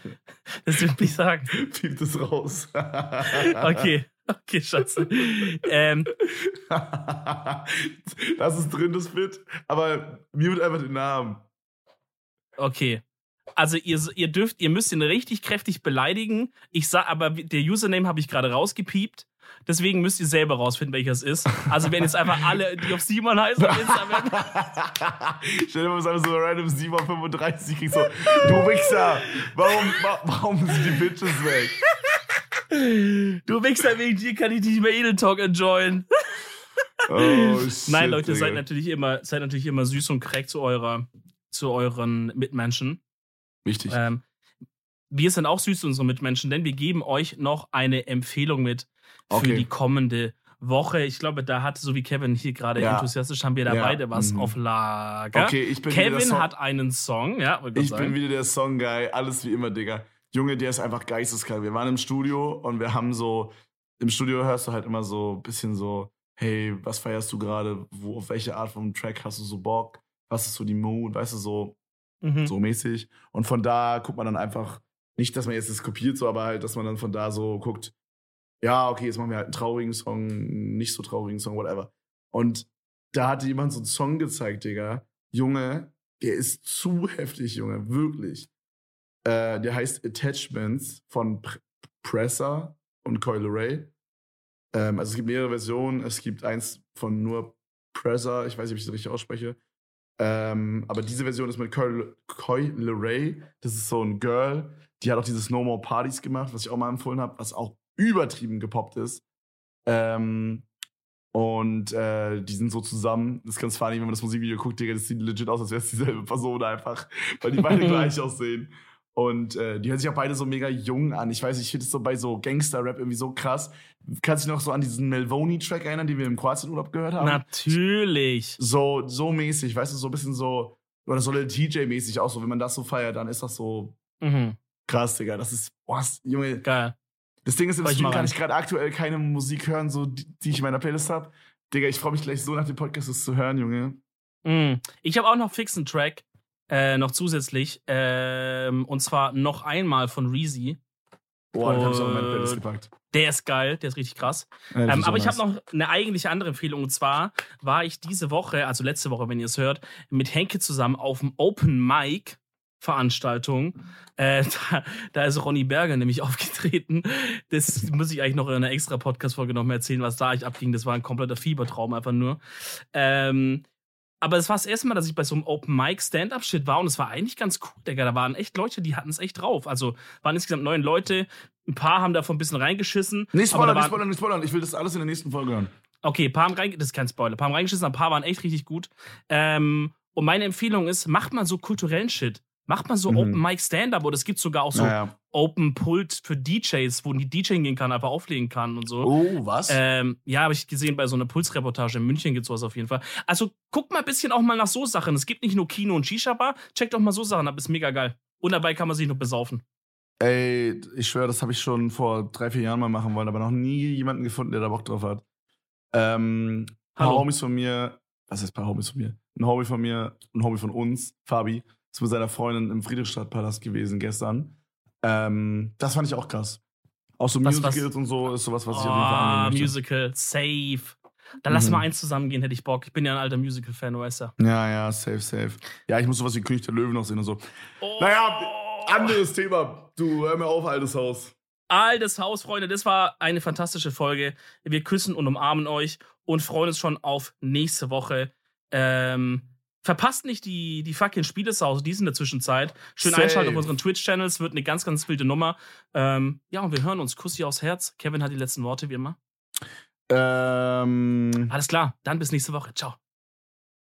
Das will ich nicht sagen. Piept es raus. Okay, okay, Schatze. Ähm, das ist drin, das Fit. Aber mute einfach den Namen. okay. Also ihr, ihr dürft, ihr müsst ihn richtig kräftig beleidigen. Ich sag, aber der Username habe ich gerade rausgepiept. Deswegen müsst ihr selber rausfinden, welcher es ist. Also wenn jetzt einfach alle, die auf Simon heißen, auf Instagram. Stell dir mal so so random Simon 35 kriegst so, du Wichser, warum, warum sind die Bitches weg? Du Wichser, wegen dir kann ich nicht mehr Edel Talk enjoyen. Oh, shit, Nein, Leute, seid natürlich immer, seid natürlich immer süß und korrekt zu eurer, zu euren Mitmenschen. Wichtig. Ähm, wir sind auch süß zu unseren Mitmenschen, denn wir geben euch noch eine Empfehlung mit für okay. die kommende Woche. Ich glaube, da hat, so wie Kevin hier gerade ja. enthusiastisch, haben wir da ja. beide was mhm. auf Lager. Okay, ich bin Kevin hat einen Song, ja. Ich sagen. bin wieder der Song-Guy, alles wie immer, Digga. Junge, der ist einfach geisteskrank. Wir waren im Studio und wir haben so, im Studio hörst du halt immer so ein bisschen so, hey, was feierst du gerade? Wo, auf welche Art von Track hast du so Bock? Was ist so die Mood? Weißt du, so, mhm. so mäßig. Und von da guckt man dann einfach, nicht, dass man jetzt das kopiert, so, aber halt, dass man dann von da so guckt, ja, okay, jetzt machen wir halt einen traurigen Song, nicht so traurigen Song, whatever. Und da hatte jemand so einen Song gezeigt, Digga. Junge, der ist zu heftig, Junge, wirklich. Äh, der heißt Attachments von P Presser und Coil Ray. Ähm, also es gibt mehrere Versionen. Es gibt eins von nur Presser, ich weiß nicht, ob ich das richtig ausspreche. Ähm, aber diese Version ist mit Coil, Coil Ray. Das ist so ein Girl, die hat auch dieses No More Parties gemacht, was ich auch mal empfohlen habe, was auch übertrieben gepoppt ist. Ähm, und äh, die sind so zusammen. Das ist ganz funny, wenn man das Musikvideo guckt, Digga, das sieht legit aus, als wäre es dieselbe Person einfach, weil die beide gleich aussehen. Und äh, die hören sich auch beide so mega jung an. Ich weiß, ich finde es so bei so Gangster-Rap irgendwie so krass. Kannst du dich noch so an diesen Melvoni-Track erinnern, den wir im Kroatien-Urlaub gehört haben? Natürlich. So, so mäßig, weißt du, so ein bisschen so, oder so TJ-mäßig auch so. Wenn man das so feiert, dann ist das so mhm. krass, Digga. Das ist, boah, Junge. Geil. Das Ding ist, im Stream kann ich gerade aktuell keine Musik hören, so, die, die ich in meiner Playlist habe. Digga, ich freue mich gleich so nach dem Podcast, das zu hören, Junge. Mm. Ich habe auch noch fixen Track, äh, noch zusätzlich. Ähm, und zwar noch einmal von Reezy. Boah, den habe ich auch in meine Playlist gepackt. Der ist geil, der ist richtig krass. Ja, ähm, aber nice. ich habe noch eine eigentliche andere Empfehlung. Und zwar war ich diese Woche, also letzte Woche, wenn ihr es hört, mit Henke zusammen auf dem Open Mic Veranstaltung. Äh, da, da, ist Ronny Berger nämlich aufgetreten. Das muss ich eigentlich noch in einer extra Podcast-Folge noch mal erzählen, was da ich abging. Das war ein kompletter Fiebertraum einfach nur. Ähm, aber es war das erste Mal, dass ich bei so einem Open Mic Stand-Up-Shit war und es war eigentlich ganz cool, Digga. Da waren echt Leute, die hatten es echt drauf. Also waren insgesamt neun Leute. Ein paar haben davon ein bisschen reingeschissen. Nicht spoilern, nicht spoilern, nicht spoilern. Ich will das alles in der nächsten Folge hören. Okay, ein paar haben reingeschissen. Das ist kein Spoiler. Ein paar haben reingeschissen, ein paar waren echt richtig gut. Ähm, und meine Empfehlung ist, macht mal so kulturellen Shit. Macht man so mhm. Open Mic Stand-Up oder es gibt sogar auch so naja. Open Pult für DJs, wo die DJ gehen kann, einfach auflegen kann und so. Oh, was? Ähm, ja, habe ich gesehen bei so einer Pulsreportage in München gibt es sowas auf jeden Fall. Also guckt mal ein bisschen auch mal nach so Sachen. Es gibt nicht nur Kino und Shisha-Bar, checkt auch mal so Sachen ab, ist mega geil. Und dabei kann man sich noch besaufen. Ey, ich schwöre, das habe ich schon vor drei, vier Jahren mal machen wollen, aber noch nie jemanden gefunden, der da Bock drauf hat. Ähm, ein paar Homies von mir, was heißt ein paar Homies von mir? Ein Homie von mir, ein Homie von uns, Fabi, ist mit seiner Freundin im Friedrichstadtpalast gewesen gestern. Ähm, das fand ich auch krass. Auch so was, Musicals was? und so ist sowas, was ich oh, auf jeden Fall ah, annehmen Musical, safe. Dann lass mhm. mal eins zusammengehen, hätte ich Bock. Ich bin ja ein alter Musical-Fan, weißt du. Ja, ja, safe, safe. Ja, ich muss sowas wie König der Löwen noch sehen und so. Oh. Naja, anderes Thema. Du, hör mir auf, altes Haus. Altes Haus, Freunde, das war eine fantastische Folge. Wir küssen und umarmen euch und freuen uns schon auf nächste Woche. Ähm, Verpasst nicht die, die fucking Spielesause, die ist in der Zwischenzeit. Schön Safe. einschalten auf unseren Twitch-Channels, wird eine ganz, ganz wilde Nummer. Ähm, ja, und wir hören uns. Kussi aufs Herz. Kevin hat die letzten Worte, wie immer. Ähm. Alles klar, dann bis nächste Woche. Ciao.